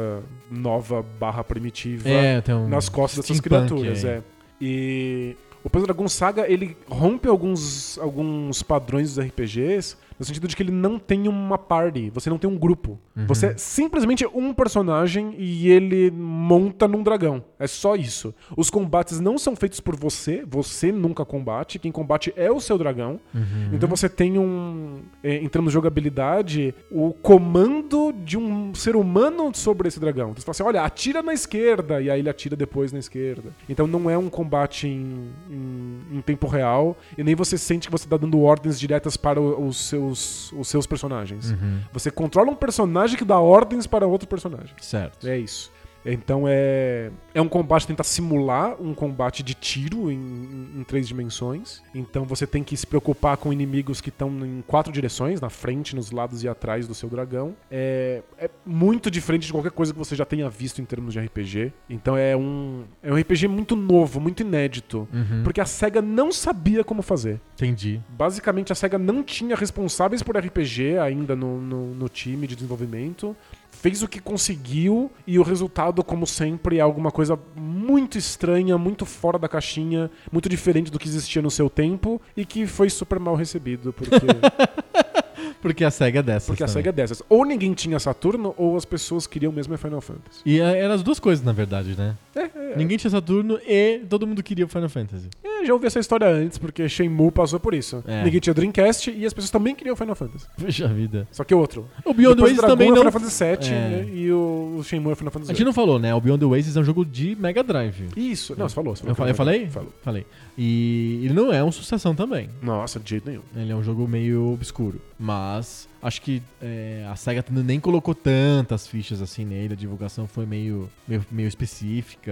nova barra primitiva É, um nas costas dessas criaturas. É. E o Panzer Dragon Saga, ele rompe alguns, alguns padrões dos RPGs, no sentido de que ele não tem uma party, você não tem um grupo. Uhum. Você é simplesmente um personagem e ele monta num dragão. É só isso. Os combates não são feitos por você, você nunca combate, quem combate é o seu dragão. Uhum. Então você tem um, é, em termos de jogabilidade, o comando de um ser humano sobre esse dragão. Então você fala assim, olha, atira na esquerda, e aí ele atira depois na esquerda. Então não é um combate em, em- em tempo real, e nem você sente que você tá dando ordens diretas para o- os, seus, os seus personagens. Uhum. Você controla um personagem que dá ordens para outro personagem. Certo. É isso. Então é, é um combate que tenta simular um combate de tiro em, em- em três dimensões. Então você tem que se preocupar com inimigos que estão em quatro direções, na frente, nos lados e atrás do seu dragão. É, é muito diferente de qualquer coisa que você já tenha visto em termos de RPG. Então é um, é um RPG muito novo, muito inédito. Uhum. Porque a SEGA não sabia como fazer. Entendi. Basicamente, a SEGA não tinha responsáveis por RPG ainda no, no, no time de desenvolvimento. Fez o que conseguiu e o resultado, como sempre, é alguma coisa muito estranha, muito fora da caixinha, muito diferente do que existia no seu tempo e que foi super mal recebido, porque, *laughs* Porque a SEGA é dessas. porque a também. SEGA é dessas. Ou ninguém tinha Saturno, ou as pessoas queriam mesmo é Final Fantasy. E é- eram as duas coisas, na verdade, né? É, é, Ninguém tinha Saturno e todo mundo queria o Final Fantasy. é, já ouvi essa história antes, porque Shenmue passou por isso. É. Ninguém tinha Dreamcast e as pessoas também queriam Final Fantasy. Puxa vida. Só que outro. O Beyond Depois Oasis Dragon também é não... Final Fantasy VII É. né, e o, Shenmue é Final A Fantasy gente VIII. não falou, né? O Beyond Oasis é um jogo de Mega Drive. Isso. Não, você falou. Você Eu falou falei? que Eu falei? Falou. Falei. E ele não é um sucessão também. Nossa, de jeito nenhum. Ele é um jogo meio obscuro. Mas Mars acho que é, a SEGA nem colocou tantas fichas assim nele. A divulgação foi meio, meio, meio específica.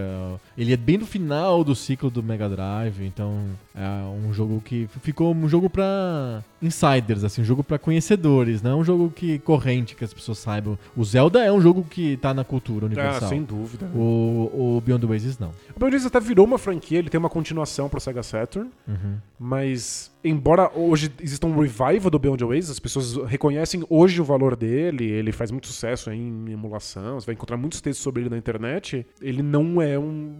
Ele é bem no final do ciclo do Mega Drive. Então é um jogo que ficou um jogo pra insiders, assim, um jogo pra conhecedores. Não é um jogo que corrente que as pessoas saibam. O Zelda é um jogo que tá na cultura Ah, universal. sem dúvida. O, o Beyond Oasis não. O Beyond Oasis até virou uma franquia, ele tem uma continuação pro Sega Saturn, Uhum. mas embora hoje exista um revival do Beyond Oasis, as pessoas reconhecem conhecem hoje o valor dele, ele faz muito sucesso em emulação, você vai encontrar muitos textos sobre ele na internet. Ele não é um-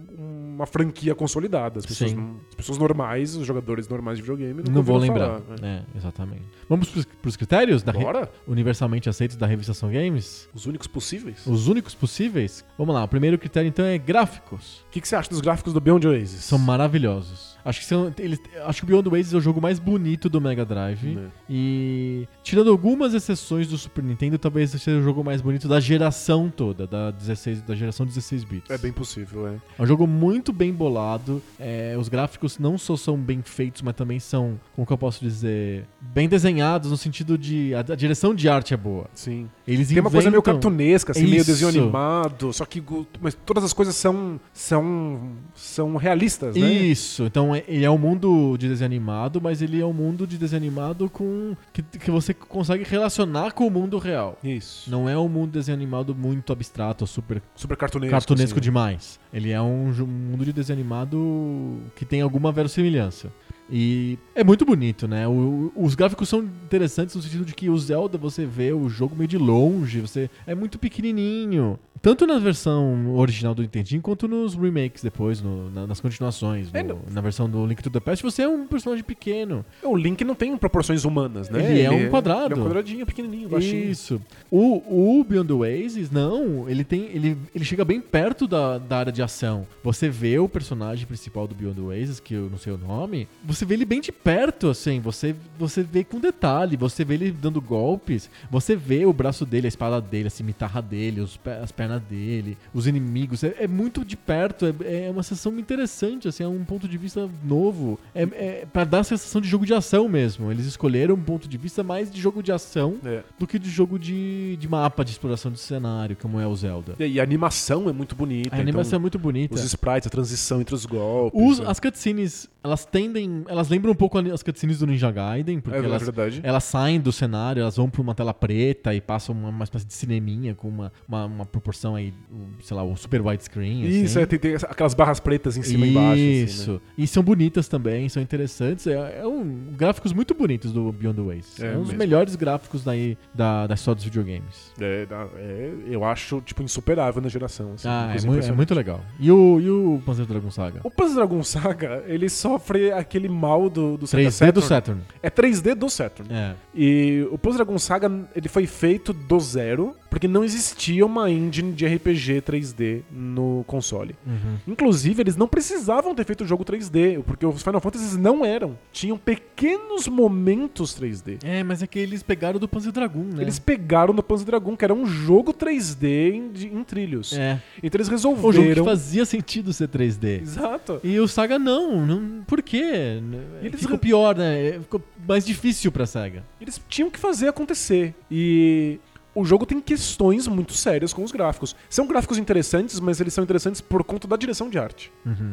uma franquia consolidada. As pessoas, não- as pessoas normais, os jogadores normais de videogame, Não vou ouviram lembrar. falar, né? É, exatamente. Vamos pros, pros critérios da Bora? universalmente aceitos da revista Ação Games? Os únicos possíveis? Os únicos possíveis? Vamos lá, o primeiro critério então é gráficos. O que, que você acha dos gráficos do Beyond Oasis? São maravilhosos. Acho que, são, eles, acho que o Beyond Oasis é o jogo mais bonito do Mega Drive. Né. E tirando algumas exceções do Super Nintendo, talvez seja o jogo mais bonito da geração toda, da, 16, da geração 16 bits. É bem possível, é. É um jogo muito bem bolado. é, os gráficos não só são bem feitos, mas também são, como que eu posso dizer, bem desenhados no sentido de a, a direção de arte é boa. Sim. Eles Tem uma coisa meio inventam- cartunesca, assim, meio desenho animado, só que mas todas as coisas são são são realistas, né? Isso, então é- ele é um mundo de desenho animado, mas ele é um mundo de desenho animado com que, que você consegue relacionar com o mundo real. Isso. Não é um mundo de desenho animado muito abstrato, super Super cartunesco. cartunesco assim. demais. Ele é um, um mundo de desenho animado que tem alguma verossimilhança. E é muito bonito, né? O- os gráficos são interessantes no sentido de que o Zelda você vê o jogo meio de longe, você é muito pequenininho. Tanto na versão original do Nintendinho quanto nos remakes depois, no- na- nas continuações. É, no- na versão do Link to the Past, você é um personagem pequeno. O Link não tem proporções humanas, né? Ele é um quadrado. Ele é um quadradinho pequenininho, baixinho. Isso. O, o Beyond the Oasis, não, ele tem. Ele, ele chega bem perto da, da área de ação. Você vê o personagem principal do Beyond the Oasis, que eu não sei o nome, você vê ele bem de perto, assim. Você, você vê com detalhe, você vê ele dando golpes, você vê o braço dele, a espada dele, a cimitarra dele, os as pernas dele, os inimigos. É, é muito de perto, é, é uma sensação interessante, assim, é um ponto de vista novo. É, é para dar a sensação de jogo de ação mesmo. Eles escolheram um ponto de vista mais de jogo de ação É. do que de jogo de, de mapa de exploração de cenário, como é o Zelda. E a animação é muito bonita. A animação então, é muito bonita. Os sprites, a transição entre os golpes. Os- é. as cutscenes, elas tendem. Elas lembram um pouco as cutscenes do Ninja Gaiden, porque é elas, verdade. elas saem do cenário, elas vão pra uma tela preta e passam uma, uma espécie de cineminha com uma, uma, uma proporção aí, um, sei lá, o super widescreen. Isso, assim. é, tem, tem aquelas barras pretas em cima e embaixo. Isso. Assim, né? E são bonitas também, são interessantes. É, é um gráficos muito bonitos do Beyond the Ways. É É, um dos melhores gráficos daí da, da história dos videogames. É, é, eu acho, tipo, insuperável na geração. assim, Ah, é, coisa mui- é muito legal. E o, e o Panzer Dragon Saga? O Panzer Dragon Saga, ele sofre aquele mal do, do Sega 3D do Saturn. Saturn. É 3D do Saturn. É. E o Panzer Dragon Saga, ele foi feito do zero, porque não existia uma engine de RPG 3D no console. Uhum. Inclusive, eles não precisavam ter feito o jogo 3D, porque os Final Fantasy não eram. Tinham pequenos momentos 3D. É, mas é que eles pegaram do Panzer Dragon, né? Eles pegaram no Panzer Dragon, que era um jogo 3D em, de- em trilhos. É. Então eles Um jogo que resolveram. fazia sentido ser 3D. Exato. E o Saga não, não por quê? Eles Ficou pior, né? Ficou mais difícil pra SEGA. Eles tinham que fazer acontecer. E o jogo tem questões muito sérias com os gráficos. São gráficos interessantes, mas eles são interessantes por conta da direção de arte.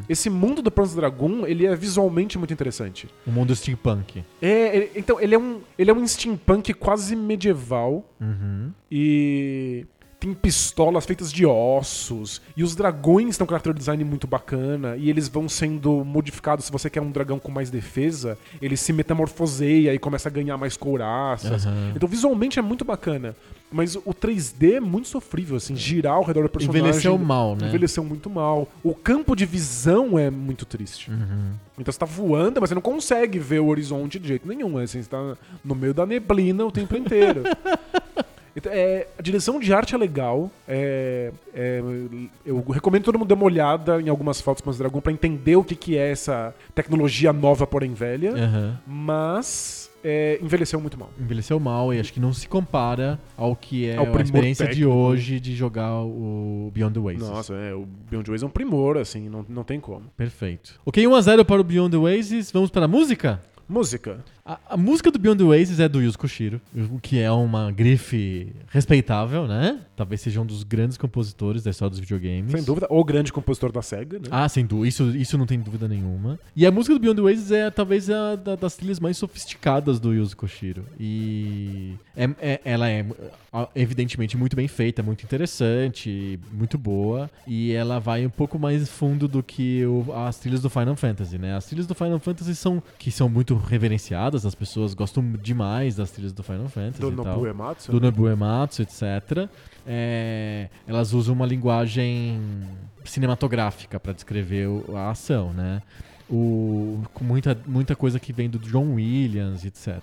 Esse mundo do Panzer Dragon, ele é visualmente muito interessante. O mundo steampunk. É, ele- então, ele é, um, ele é um steampunk quase medieval Uhum. e tem pistolas feitas de ossos e os dragões têm um character design muito bacana e eles vão sendo modificados. Se você quer um dragão com mais defesa, ele se metamorfoseia e começa a ganhar mais couraças. Aham. Então visualmente é muito bacana, mas o 3D é muito sofrível, assim, girar ao redor do personagem. Envelheceu mal, né? Envelheceu muito mal. O campo de visão é muito triste. Uhum. Então você tá voando, mas você não consegue ver o horizonte de jeito nenhum. Assim, você tá no meio da neblina o tempo inteiro. *laughs* Então, é, a direção de arte é legal. é- é, eu recomendo todo mundo dar uma olhada em algumas fotos do Dragon pra entender o que, que é essa tecnologia nova, porém velha. Aham. Mas é, envelheceu muito mal. Envelheceu mal e acho que não se compara ao que é Ao a experiência de técnico. hoje de jogar o Beyond the Oasis. Nossa, é, o Beyond Ways é um primor, assim, não, não tem como. Perfeito. Ok, 1x0 para o Beyond the Oasis. Vamos para a música? Música. A, a música do Beyond the Oasis é do Yuzo Koshiro, o que é uma grife respeitável, né? Talvez seja um dos grandes compositores da história dos videogames. Sem dúvida. O grande compositor da SEGA, né? Ah, sem dúvida. Isso, isso não tem dúvida nenhuma. E a música do Beyond the Oasis é talvez a da- das trilhas mais sofisticadas do Yuzo Koshiro. E é- é- ela é evidentemente muito bem feita, muito interessante, muito boa. E ela vai um pouco mais fundo do que o- as trilhas do Final Fantasy, né? As trilhas do Final Fantasy são que são muito reverenciadas, as pessoas gostam demais das trilhas do Final Fantasy Do e. Nobu Ematsu. do né? Nobu Ematsu, etc. É, elas usam uma linguagem cinematográfica para descrever a ação, né? O, com muita, muita coisa que vem do John Williams, etc.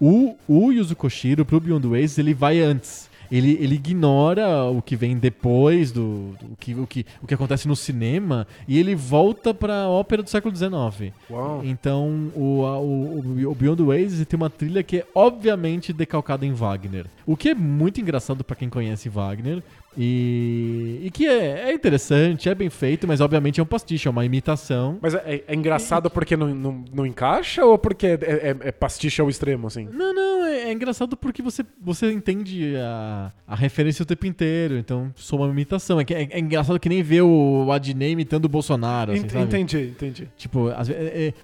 O, o Yuzo Koshiro, pro Beyond Ways, ele vai antes. Ele, ele ignora o que vem depois do, do que, o, que, o que acontece no cinema e ele volta pra ópera do século XIX. Uau. Então, o, a- o, o Beyond Ways tem uma trilha que é obviamente decalcada em Wagner. O que é muito engraçado pra quem conhece Wagner. E, e que é, é interessante, é bem feito, mas obviamente é um pastiche, é uma imitação. Mas é, é- engraçado porque não, não, não encaixa ou porque é, é- é pastiche ao extremo, assim? Não, não, é, é engraçado porque você, você entende a, a referência o tempo inteiro, então sou uma imitação. É, é- é engraçado que nem ver o Adnei imitando o Bolsonaro, assim, Ent- entendi, entendi. Tipo, às ve- é-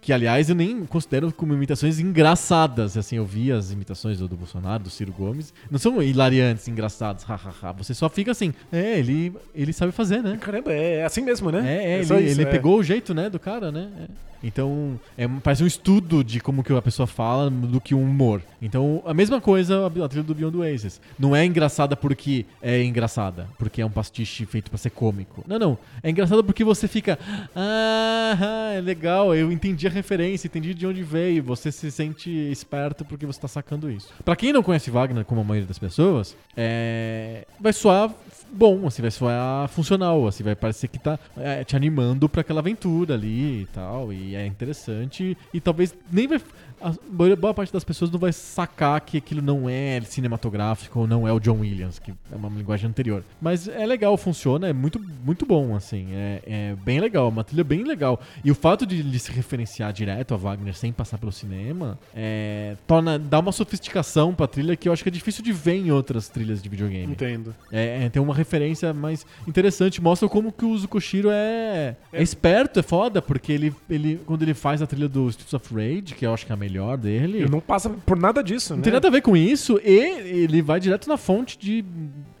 que aliás eu nem considero como imitações engraçadas. Assim, eu vi as imitações do, do Bolsonaro, do Ciro Gomes. Não são hilariantes, engraçados, hahaha. Você só fica assim, é, ele, ele sabe fazer, né? Caramba, é, é assim mesmo, né? É, é, só ele, isso, ele é. pegou o jeito, né, do cara, né? É. Então, é, parece um estudo de como que a pessoa fala do que um humor. Então, a mesma coisa a trilha do Beyond Oasis. Não é engraçada porque é engraçada, porque é um pastiche feito pra ser cômico. Não, não. É engraçada porque você fica, ah, é legal, eu entendi a referência, entendi de onde veio. Você se sente esperto porque você tá sacando isso. Pra quem não conhece Wagner, como a maioria das pessoas, é, vai soar bom, assim, vai soar funcional, assim, vai parecer que tá é, te animando pra aquela aventura ali e tal, e é interessante, e talvez nem vai... A boa parte das pessoas não vai sacar que aquilo não é cinematográfico ou não é o John Williams, que é uma linguagem anterior. Mas é legal, funciona, é muito, muito bom, assim, é, é bem legal, uma trilha bem legal. E o fato de ele se referenciar direto a Wagner sem passar pelo cinema, é, torna, dá uma sofisticação pra trilha que eu acho que é difícil de ver em outras trilhas de videogame. Entendo. É, é, tem uma referência mais interessante, mostra como que o Uzo Koshiro é, é esperto, é foda, porque ele, ele, quando ele faz a trilha do Streets of Rage, que eu acho que é a melhor dele, Ele não passa por nada disso, não né? tem nada a ver com isso, e ele vai direto na fonte de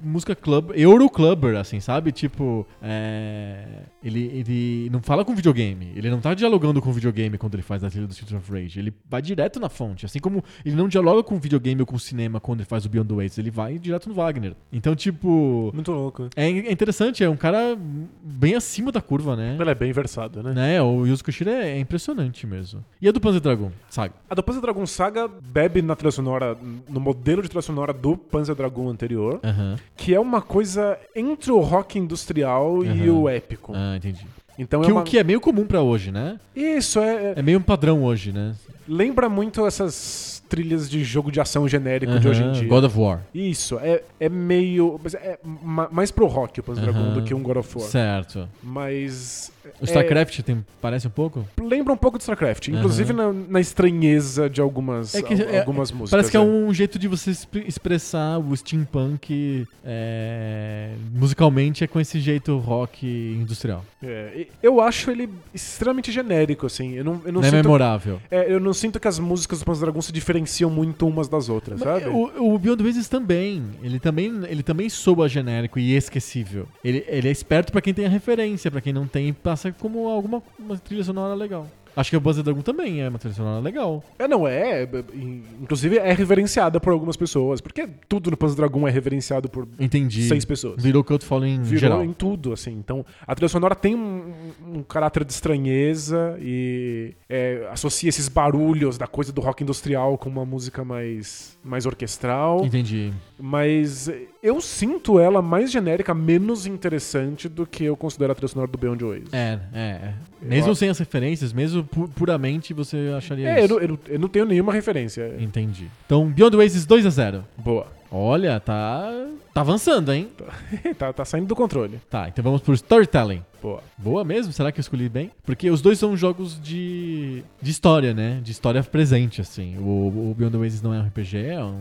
música club, Euroclubber, assim, sabe? Tipo, é, ele, ele não fala com videogame, ele não tá dialogando com videogame quando ele faz a trilha do Streets of Rage, ele vai direto na fonte, assim como ele não dialoga com videogame ou com cinema quando ele faz o Beyond the Waves, ele vai direto no Wagner. Então, tipo, Muito louco. é é interessante, é um cara bem acima da curva, né? Ele é bem versado, né? né? O Yuzo Koshiro é, é impressionante mesmo. E a do Panzer Dragon? Saga. A do Panzer Dragon Saga bebe na trilha sonora, no modelo de trilha sonora do Panzer Dragon anterior, Aham. Que é uma coisa entre o rock industrial e Aham. o épico. Ah, entendi. Então que é o uma... que é meio comum pra hoje, né? Isso, é, é- É meio um padrão hoje, né? lembra muito essas trilhas de jogo de ação genérico de hoje em dia. God of War. Isso, é, é meio. É ma- mais pro rock o Panzer Dragon Aham. do que um God of War. Certo. Mas. O é- StarCraft tem, parece um pouco? lembra um pouco de StarCraft, inclusive na, na estranheza de algumas, É que al- é- algumas músicas. Parece que é né? um jeito de você expre- expressar o steampunk é, musicalmente é com esse jeito rock industrial. É, eu acho ele extremamente genérico, assim. Eu não, eu não Não, é sinto. memorável. é, eu não sinto que as músicas do Panzer Dragon se diferenciam muito umas das outras, Mas sabe? O, o Beyond Oasis também. Ele também, ele também soa genérico e esquecível. Ele, ele é esperto pra quem tem a referência, pra quem não tem, passa como alguma uma trilha sonora legal. Acho que o Buzzer Dragon também é uma trilha sonora legal. É, não, é. é, in- Inclusive é reverenciada por algumas pessoas. Porque tudo no Panzer Dragon é reverenciado por Entendi. seis pessoas. Virou Cult Falling Virou geral. em tudo, assim. Então, a trilha sonora tem um, um caráter de estranheza e é, associa esses barulhos da coisa do rock industrial com uma música mais, mais orquestral. Entendi. Mas eu sinto ela mais genérica, menos interessante do que eu considero a trilha sonora do Beyond Oasis. É, é, é. Mesmo Eu- sem as referências, mesmo pu- puramente, você acharia É, eu isso. não, eu, não, eu não tenho nenhuma referência. Entendi. Então, Beyond Oasis 2 a 0 Boa. Olha, tá, tá avançando, hein? *laughs* tá, tá saindo do controle. Tá, então vamos por Storytelling. Boa. Boa mesmo? Será que eu escolhi bem? Porque os dois são jogos de, de história, né? De história presente, assim. O, o Beyond the Oasis não é um RPG, é um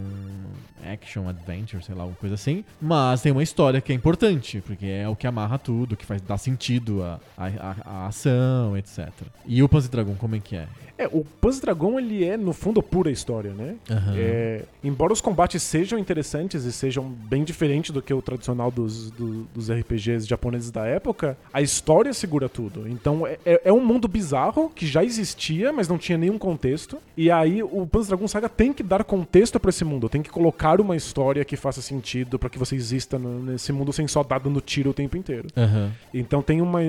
action adventure, sei lá, alguma coisa assim. Mas tem uma história que é importante, porque é o que amarra tudo, que faz dar sentido à a, a, a ação, etc. E o Panzer Dragon, como é que é? É, o Panzer Dragon, ele é, no fundo, pura história, né? Aham. É, embora os combates sejam interessantes e sejam bem diferentes do que o tradicional dos, do- dos RPGs japoneses da época, a história segura tudo. Então é, é- é um mundo bizarro que já existia, mas não tinha nenhum contexto. E aí o Panzer Dragon Saga tem que dar contexto pra esse mundo, tem que colocar uma história que faça sentido pra que você exista nesse mundo sem só dar dando tiro o tempo inteiro. Aham. Então tem uma,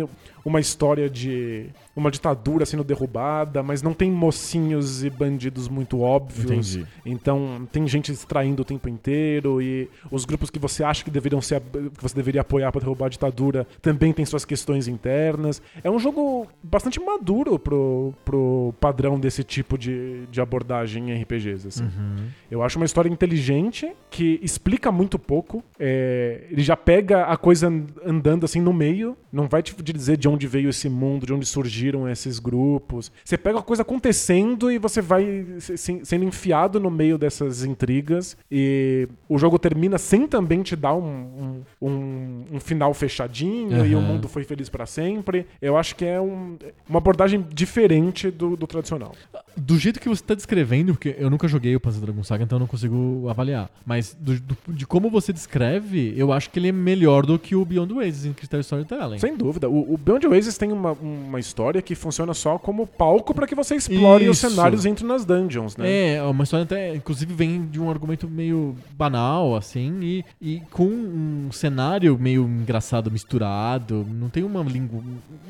uma história de uma ditadura sendo derrubada, mas não tem mocinhos e bandidos muito óbvios. Entendi. Então tem gente extraindo o tempo inteiro e os grupos que você acha que deveriam ser que você deveria apoiar para derrubar a ditadura também tem suas questões internas. É um jogo bastante maduro pro, pro padrão desse tipo de, de abordagem em RPGs. Assim. Uhum. Eu acho uma história inteligente que explica muito pouco. É, ele já pega a coisa and- andando assim no meio, não vai te dizer de onde veio esse mundo, de onde surgiram esses grupos. Você pega a coisa acontecendo e você vai se- se- sendo enfiado no meio dessas intrigas. E o jogo termina sem também te dar um, um, um- um final fechadinho e o mundo foi feliz pra sempre. Eu acho que é um- uma abordagem diferente do, do tradicional. Do jeito que você tá descrevendo, porque eu nunca joguei o Panzer Dragon Saga, então eu não consigo avaliar. Mas do- do- de como você descreve, eu acho que ele é melhor do que o Beyond Oasis em Crystal Storytelling. Sem dúvida. O, o Beyond Oasis tem uma, uma história que funciona só como palco pra que você explore os Isso. cenários e entre nas dungeons, né? É, uma história até, inclusive, vem de um argumento meio banal, assim, e, e com um cenário meio engraçado, misturado. Não tem uma língua.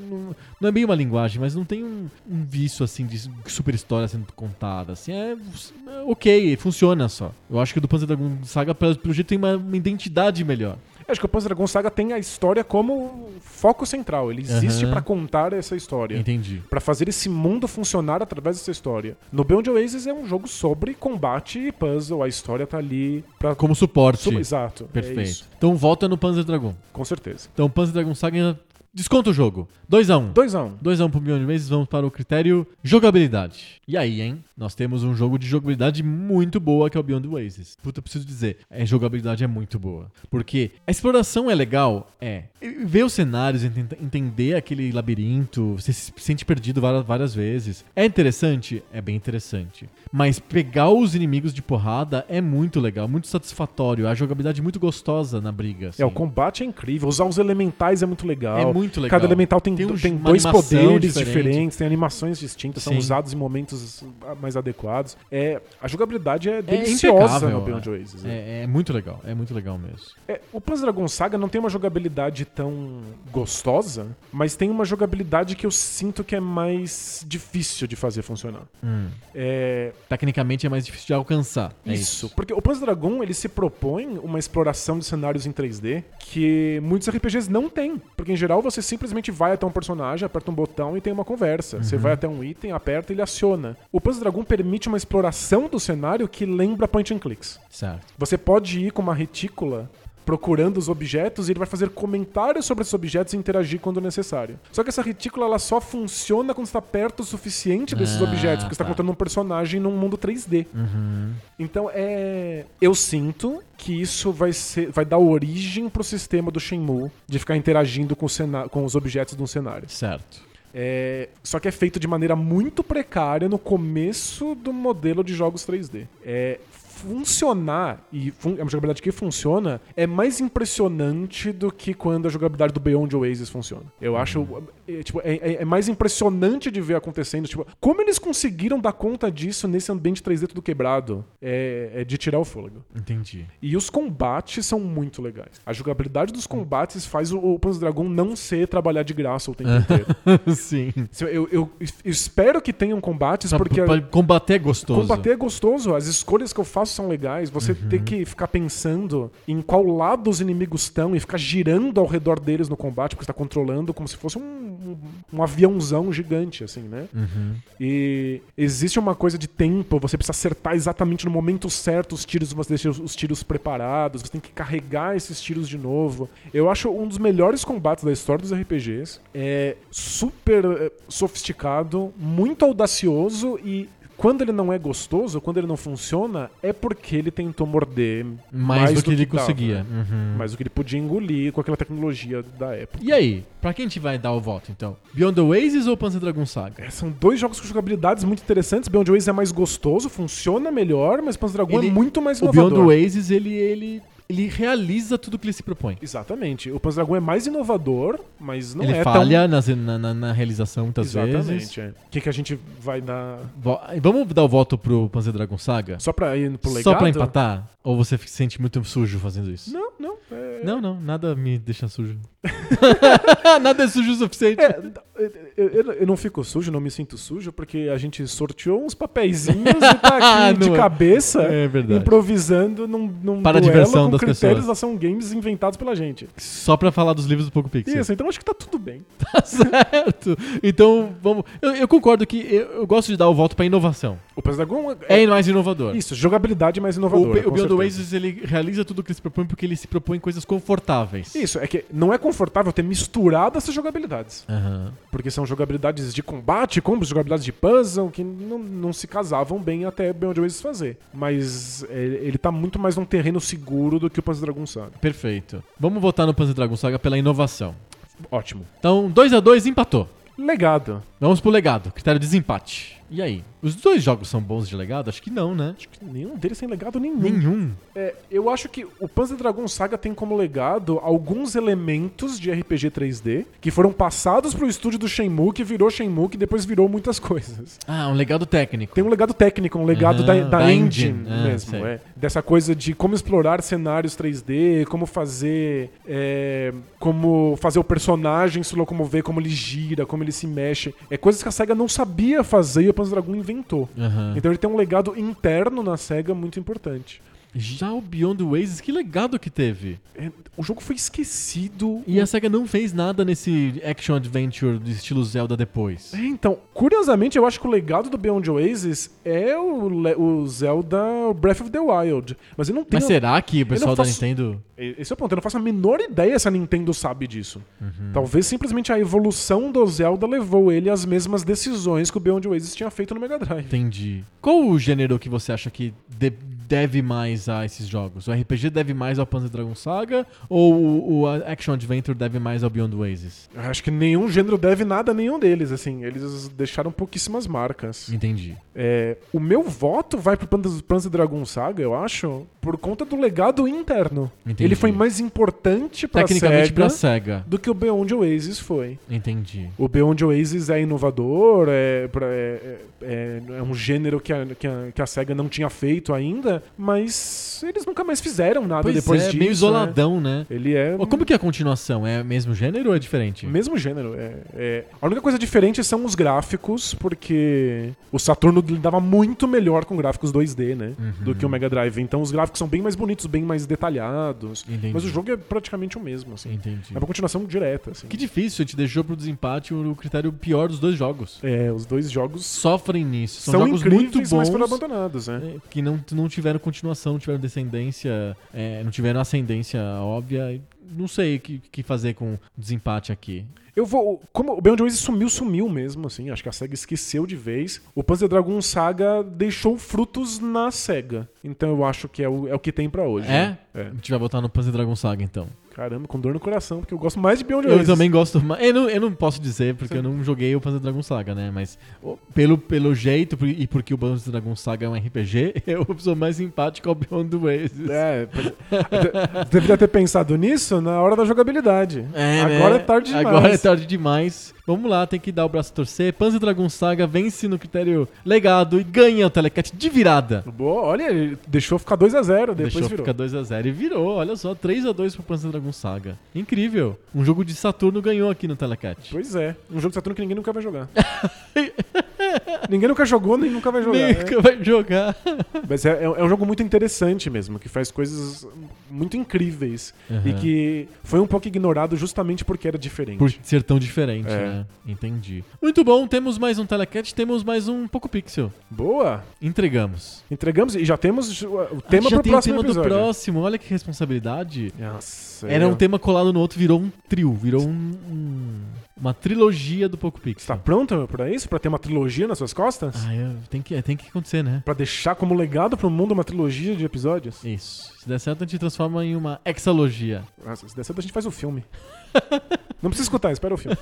Não, não é bem uma linguagem, mas não tem um, um vício, assim, de super história sendo contada. Assim, é, é ok, funciona só. Eu acho que o do Panzer Dragon Saga, pelo, pelo jeito, tem uma, uma identidade melhor. Acho que o Panzer Dragon Saga tem a história como foco central. Ele existe Aham. pra contar essa história. Entendi. Pra fazer esse mundo funcionar através dessa história. No Beyond Oasis é um jogo sobre combate e puzzle. A história tá ali pra. Como suporte. Sobre- Exato. É Perfeito. isso. então volta no Panzer Dragon. Com certeza. Então, Panzer Dragon Saga desconta o jogo. 2x1. 2x1. 2x1 pro Beyond Oasis, vamos para o critério jogabilidade. E aí, hein? Nós temos um jogo de jogabilidade muito boa que é o Beyond Oasis. Puta, eu preciso dizer, a jogabilidade é muito boa. Porque a exploração é legal? É. Ver os cenários, enten- entender aquele labirinto, você se sente perdido várias, várias vezes. É interessante? É bem interessante. Mas pegar os inimigos de porrada é muito legal, muito satisfatório. A jogabilidade é muito gostosa na briga. assim. É, o combate é incrível. Usar os elementais é muito legal. É muito legal. Cada elemental tem, Tem um- tem dois poderes diferente. diferentes, tem animações distintas, são Sim. usados em momentos mais adequados. É, a jogabilidade é É deliciosa impecável, no Beyond Oasis. né? É, é muito legal, é muito legal mesmo. É, o Panzer Dragon Saga não tem uma jogabilidade tão gostosa, mas tem uma jogabilidade que eu sinto que é mais difícil de fazer funcionar. Hum. É, Tecnicamente é mais difícil de alcançar. É isso. Porque o Panzer Dragon, ele se propõe uma exploração de cenários em 3D que muitos RPGs não têm. Porque em geral você simplesmente vai até um personagem, aperta um botão e tem uma conversa. Você vai até um item, aperta e ele aciona. O Panzer Dragon permite uma exploração do cenário que lembra point and clicks. Certo. Você pode ir com uma retícula procurando os objetos e ele vai fazer comentários sobre esses objetos e interagir quando necessário. Só que essa retícula ela só funciona quando está perto o suficiente desses Ah, objetos, porque você está tá. contando um personagem num mundo 3D. Uhum. Então é. Eu sinto que isso vai ser. vai dar origem pro sistema do Shenmue de ficar interagindo com, cena- com os objetos de um cenário. Certo. É, Só que é feito de maneira muito precária no começo do modelo de jogos 3D. É, funcionar, e fun- é uma jogabilidade que funciona, é mais impressionante do que quando a jogabilidade do Beyond Oasis funciona. Eu acho. É, tipo, é, é- é mais impressionante de ver acontecendo. Tipo, como eles conseguiram dar conta disso nesse ambiente 3D tudo quebrado? É, é de tirar o fôlego. Entendi. E os combates são muito legais. A jogabilidade dos combates faz o, o Panzer Dragon não ser trabalhar de graça o tempo *laughs* inteiro. Sim. Eu, eu- eu espero que tenham combates, porque combater é gostoso. combater é gostoso. As escolhas que eu faço são legais. Você ter que ficar pensando em qual lado os inimigos estão e ficar girando ao redor deles no combate, porque você tá controlando como se fosse um, um, um aviãozão gigante, assim, né? Uhum. E existe uma coisa de tempo, você precisa acertar exatamente no momento certo os tiros, você deixa os tiros preparados, você tem que carregar esses tiros de novo. Eu acho um dos melhores combates da história dos RPGs. É super eh, sofisticado, muito audacioso e quando ele não é gostoso, quando ele não funciona, é porque ele tentou morder Mais, do que ele dava, conseguia. Uhum. mais do que ele podia engolir com aquela tecnologia da época. E aí, pra quem a gente vai dar o voto, então? Beyond the Oasis ou Panzer Dragon Saga? É, São dois jogos com jogabilidades muito interessantes. Beyond Oasis é mais gostoso, funciona melhor, mas Panzer Dragon Ele- é muito mais O Beyond inovador. the Oasis, ele, ele ele realiza tudo que ele se propõe. Exatamente. O Panzer Dragoon é mais inovador, mas não ele é falha nas- na, na- na realização muitas tão... vezes. Exatamente. é. O que, que a gente vai dar... Vo- Vamos dar o voto pro Panzer Dragon Saga? Só pra ir pro legado? Só pra empatar? Ou você se sente muito sujo fazendo isso? Não, não. É... Não, não, nada me deixa sujo. *laughs* nada é sujo o suficiente. É, eu, eu- eu não fico sujo, não me sinto sujo, porque a gente sorteou uns papeizinhos e tá *laughs* aqui de Não é. cabeça, É verdade. improvisando num, num Para a duelo diversão com das critérios pessoas. ação games inventados pela gente. Só pra falar dos livros do Poco Pixel. Isso, então acho que tá tudo bem. *laughs* Tá certo. Então, vamos. Eu, eu concordo que eu, gosto de dar o voto pra inovação. O Panzer Dragon é, É mais inovador. isso, jogabilidade mais O, inovadora. o com Beyond. Oasis ele realiza tudo o que ele se propõe porque ele se propõe coisas confortáveis. Isso, é que não é confortável ter misturado essas jogabilidades. Aham. Porque são jogabilidades de combate, como jogabilidades de puzzle, que não, não se casavam bem até Beyond Oasis fazer. Mas é, ele tá muito mais num terreno seguro do que o Panzer Dragon Saga. Perfeito. Vamos votar no Panzer Dragon Saga pela inovação. Ótimo. Então, 2 a 2 empatou. Legado. Vamos pro legado, critério de desempate. E aí? Os dois jogos são bons de legado? Acho que não, né? Acho que nenhum deles tem legado nenhum. Nenhum. É, eu acho que o Panzer Dragon Saga tem como legado alguns elementos de RPG 3D que foram passados pro estúdio do Shenmue, que virou Shenmue, que depois virou muitas *laughs* coisas. Ah, um legado técnico. Tem um legado técnico, um legado Aham, da, da da engine, engine. Ah, mesmo. é. Dessa coisa de como explorar cenários 3D, como fazer. é, como fazer o personagem se locomover, como ele gira, como ele se mexe. É coisas que a SEGA não sabia fazer e Panzer Dragon inventou. Aham. Então ele tem um legado interno na SEGA muito importante. Já o Beyond Oasis, que legado que teve? É, o jogo foi esquecido. E a SEGA não fez nada nesse action adventure do estilo Zelda depois. É, então, curiosamente, eu acho que o legado do Beyond Oasis é o, o Zelda Breath of the Wild. Mas eu não tenho. Mas será que o pessoal da faço- Nintendo. Esse é o ponto, eu não faço a menor ideia se a Nintendo sabe disso. Uhum. Talvez simplesmente a evolução do Zelda levou ele às mesmas decisões que o Beyond Oasis tinha feito no Mega Drive. Entendi. Qual o gênero que você acha que de- deve mais a esses jogos? O RPG deve mais ao Panzer Dragon Saga? Ou o, o Action Adventure deve mais ao Beyond Oasis? Eu acho que nenhum gênero deve nada a nenhum deles, assim. Eles deixaram pouquíssimas marcas. Entendi. É, o meu voto vai pro Panzer, Panzer Dragon Saga, eu acho, por conta do legado interno. Entendi. Ele foi mais importante pra Tecnicamente SEGA pra SEGA. do que o Beyond Oasis foi. Entendi. O Beyond Oasis é inovador, é, pra- é, é- é um gênero que a, que, a, que a SEGA não tinha feito ainda, mas eles nunca mais fizeram nada Pois depois é, disso. meio né? isoladão, né? Ele é Como que é a continuação? É mesmo gênero ou é diferente? mesmo gênero. É, é- A única coisa diferente são os gráficos, porque o Saturno lidava muito melhor com gráficos 2D, né? Uhum. Do que o Mega Drive. Então os gráficos são bem mais bonitos, bem mais detalhados. Entendi. Mas o jogo é praticamente o mesmo, assim. Entendi. É uma continuação direta, assim. Que difícil, a gente deixou pro desempate o critério pior dos dois jogos. É, os dois jogos Sofrem nisso. São, são, jogos incríveis, muito mas bons. foram abandonados, né? é, que não, não tiveram continuação, não tiveram descendência, é, não tiveram ascendência óbvia. Não sei o que, que fazer com o desempate aqui. Eu vou. Como o Beyond Oasis sumiu, sumiu mesmo, assim. Acho que a SEGA esqueceu de vez. O Panzer Dragon Saga deixou frutos na SEGA. Então eu acho que é o, é o que tem pra hoje. É? né? A gente vai botar no Panzer Dragon Saga então. Caramba, com dor no coração, porque eu gosto mais de Beyond Eu Oasis. também gosto mais. Eu não, eu não posso dizer porque eu não joguei o Panzer Dragon Saga, né? Mas pelo, pelo jeito e porque o Panzer Dragon Saga é um RPG, *laughs* eu sou mais simpático ao Beyond the Oasis. É, deveria ter pensado nisso na hora da jogabilidade. É, Agora né? é tarde demais. Agora é tarde demais. Vamos lá, tem que dar o braço a torcer. Panzer Dragon Saga vence no critério legado e ganha o Telecat de virada. Boa, olha, ele deixou ficar 2x0, depois Deixou virou. ficar 2x0 e virou, olha só, 3x2 pro Panzer Dragon Saga. Incrível. Um jogo de Saturno ganhou aqui no Telecat. Pois é, um jogo de Saturno que ninguém nunca vai jogar. *laughs* ninguém nunca jogou, nem nunca vai jogar. né? Nunca vai jogar. *laughs* Mas é, é um jogo muito interessante mesmo, que faz coisas muito incríveis. E Aham. que foi um pouco ignorado justamente porque era diferente. Por ser tão diferente, É. né? Entendi. Muito bom, temos mais um Telecat, temos mais um Poco Pixel. Boa! Entregamos. Entregamos e já temos o o tema pro tem próximo o tema episódio. do próximo, olha que responsabilidade. Nossa, Era um tema colado no outro, virou um trio, virou um, um- uma trilogia do Poco Você Pixel. tá pronto pra isso? Pra ter uma trilogia nas suas costas? Ah, é, tem, que, tem que acontecer, né? Pra deixar como legado pro mundo uma trilogia de episódios? Isso. Se der certo, a gente transforma em uma exalogia. Nossa, se der certo, a gente faz o filme. *laughs* Não precisa escutar, espera o filme.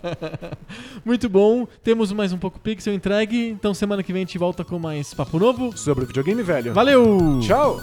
*laughs* Muito bom. Temos mais um Poco Pixel entregue. Então semana que vem a gente volta com mais papo novo. Sobre o videogame velho. Valeu! Tchau!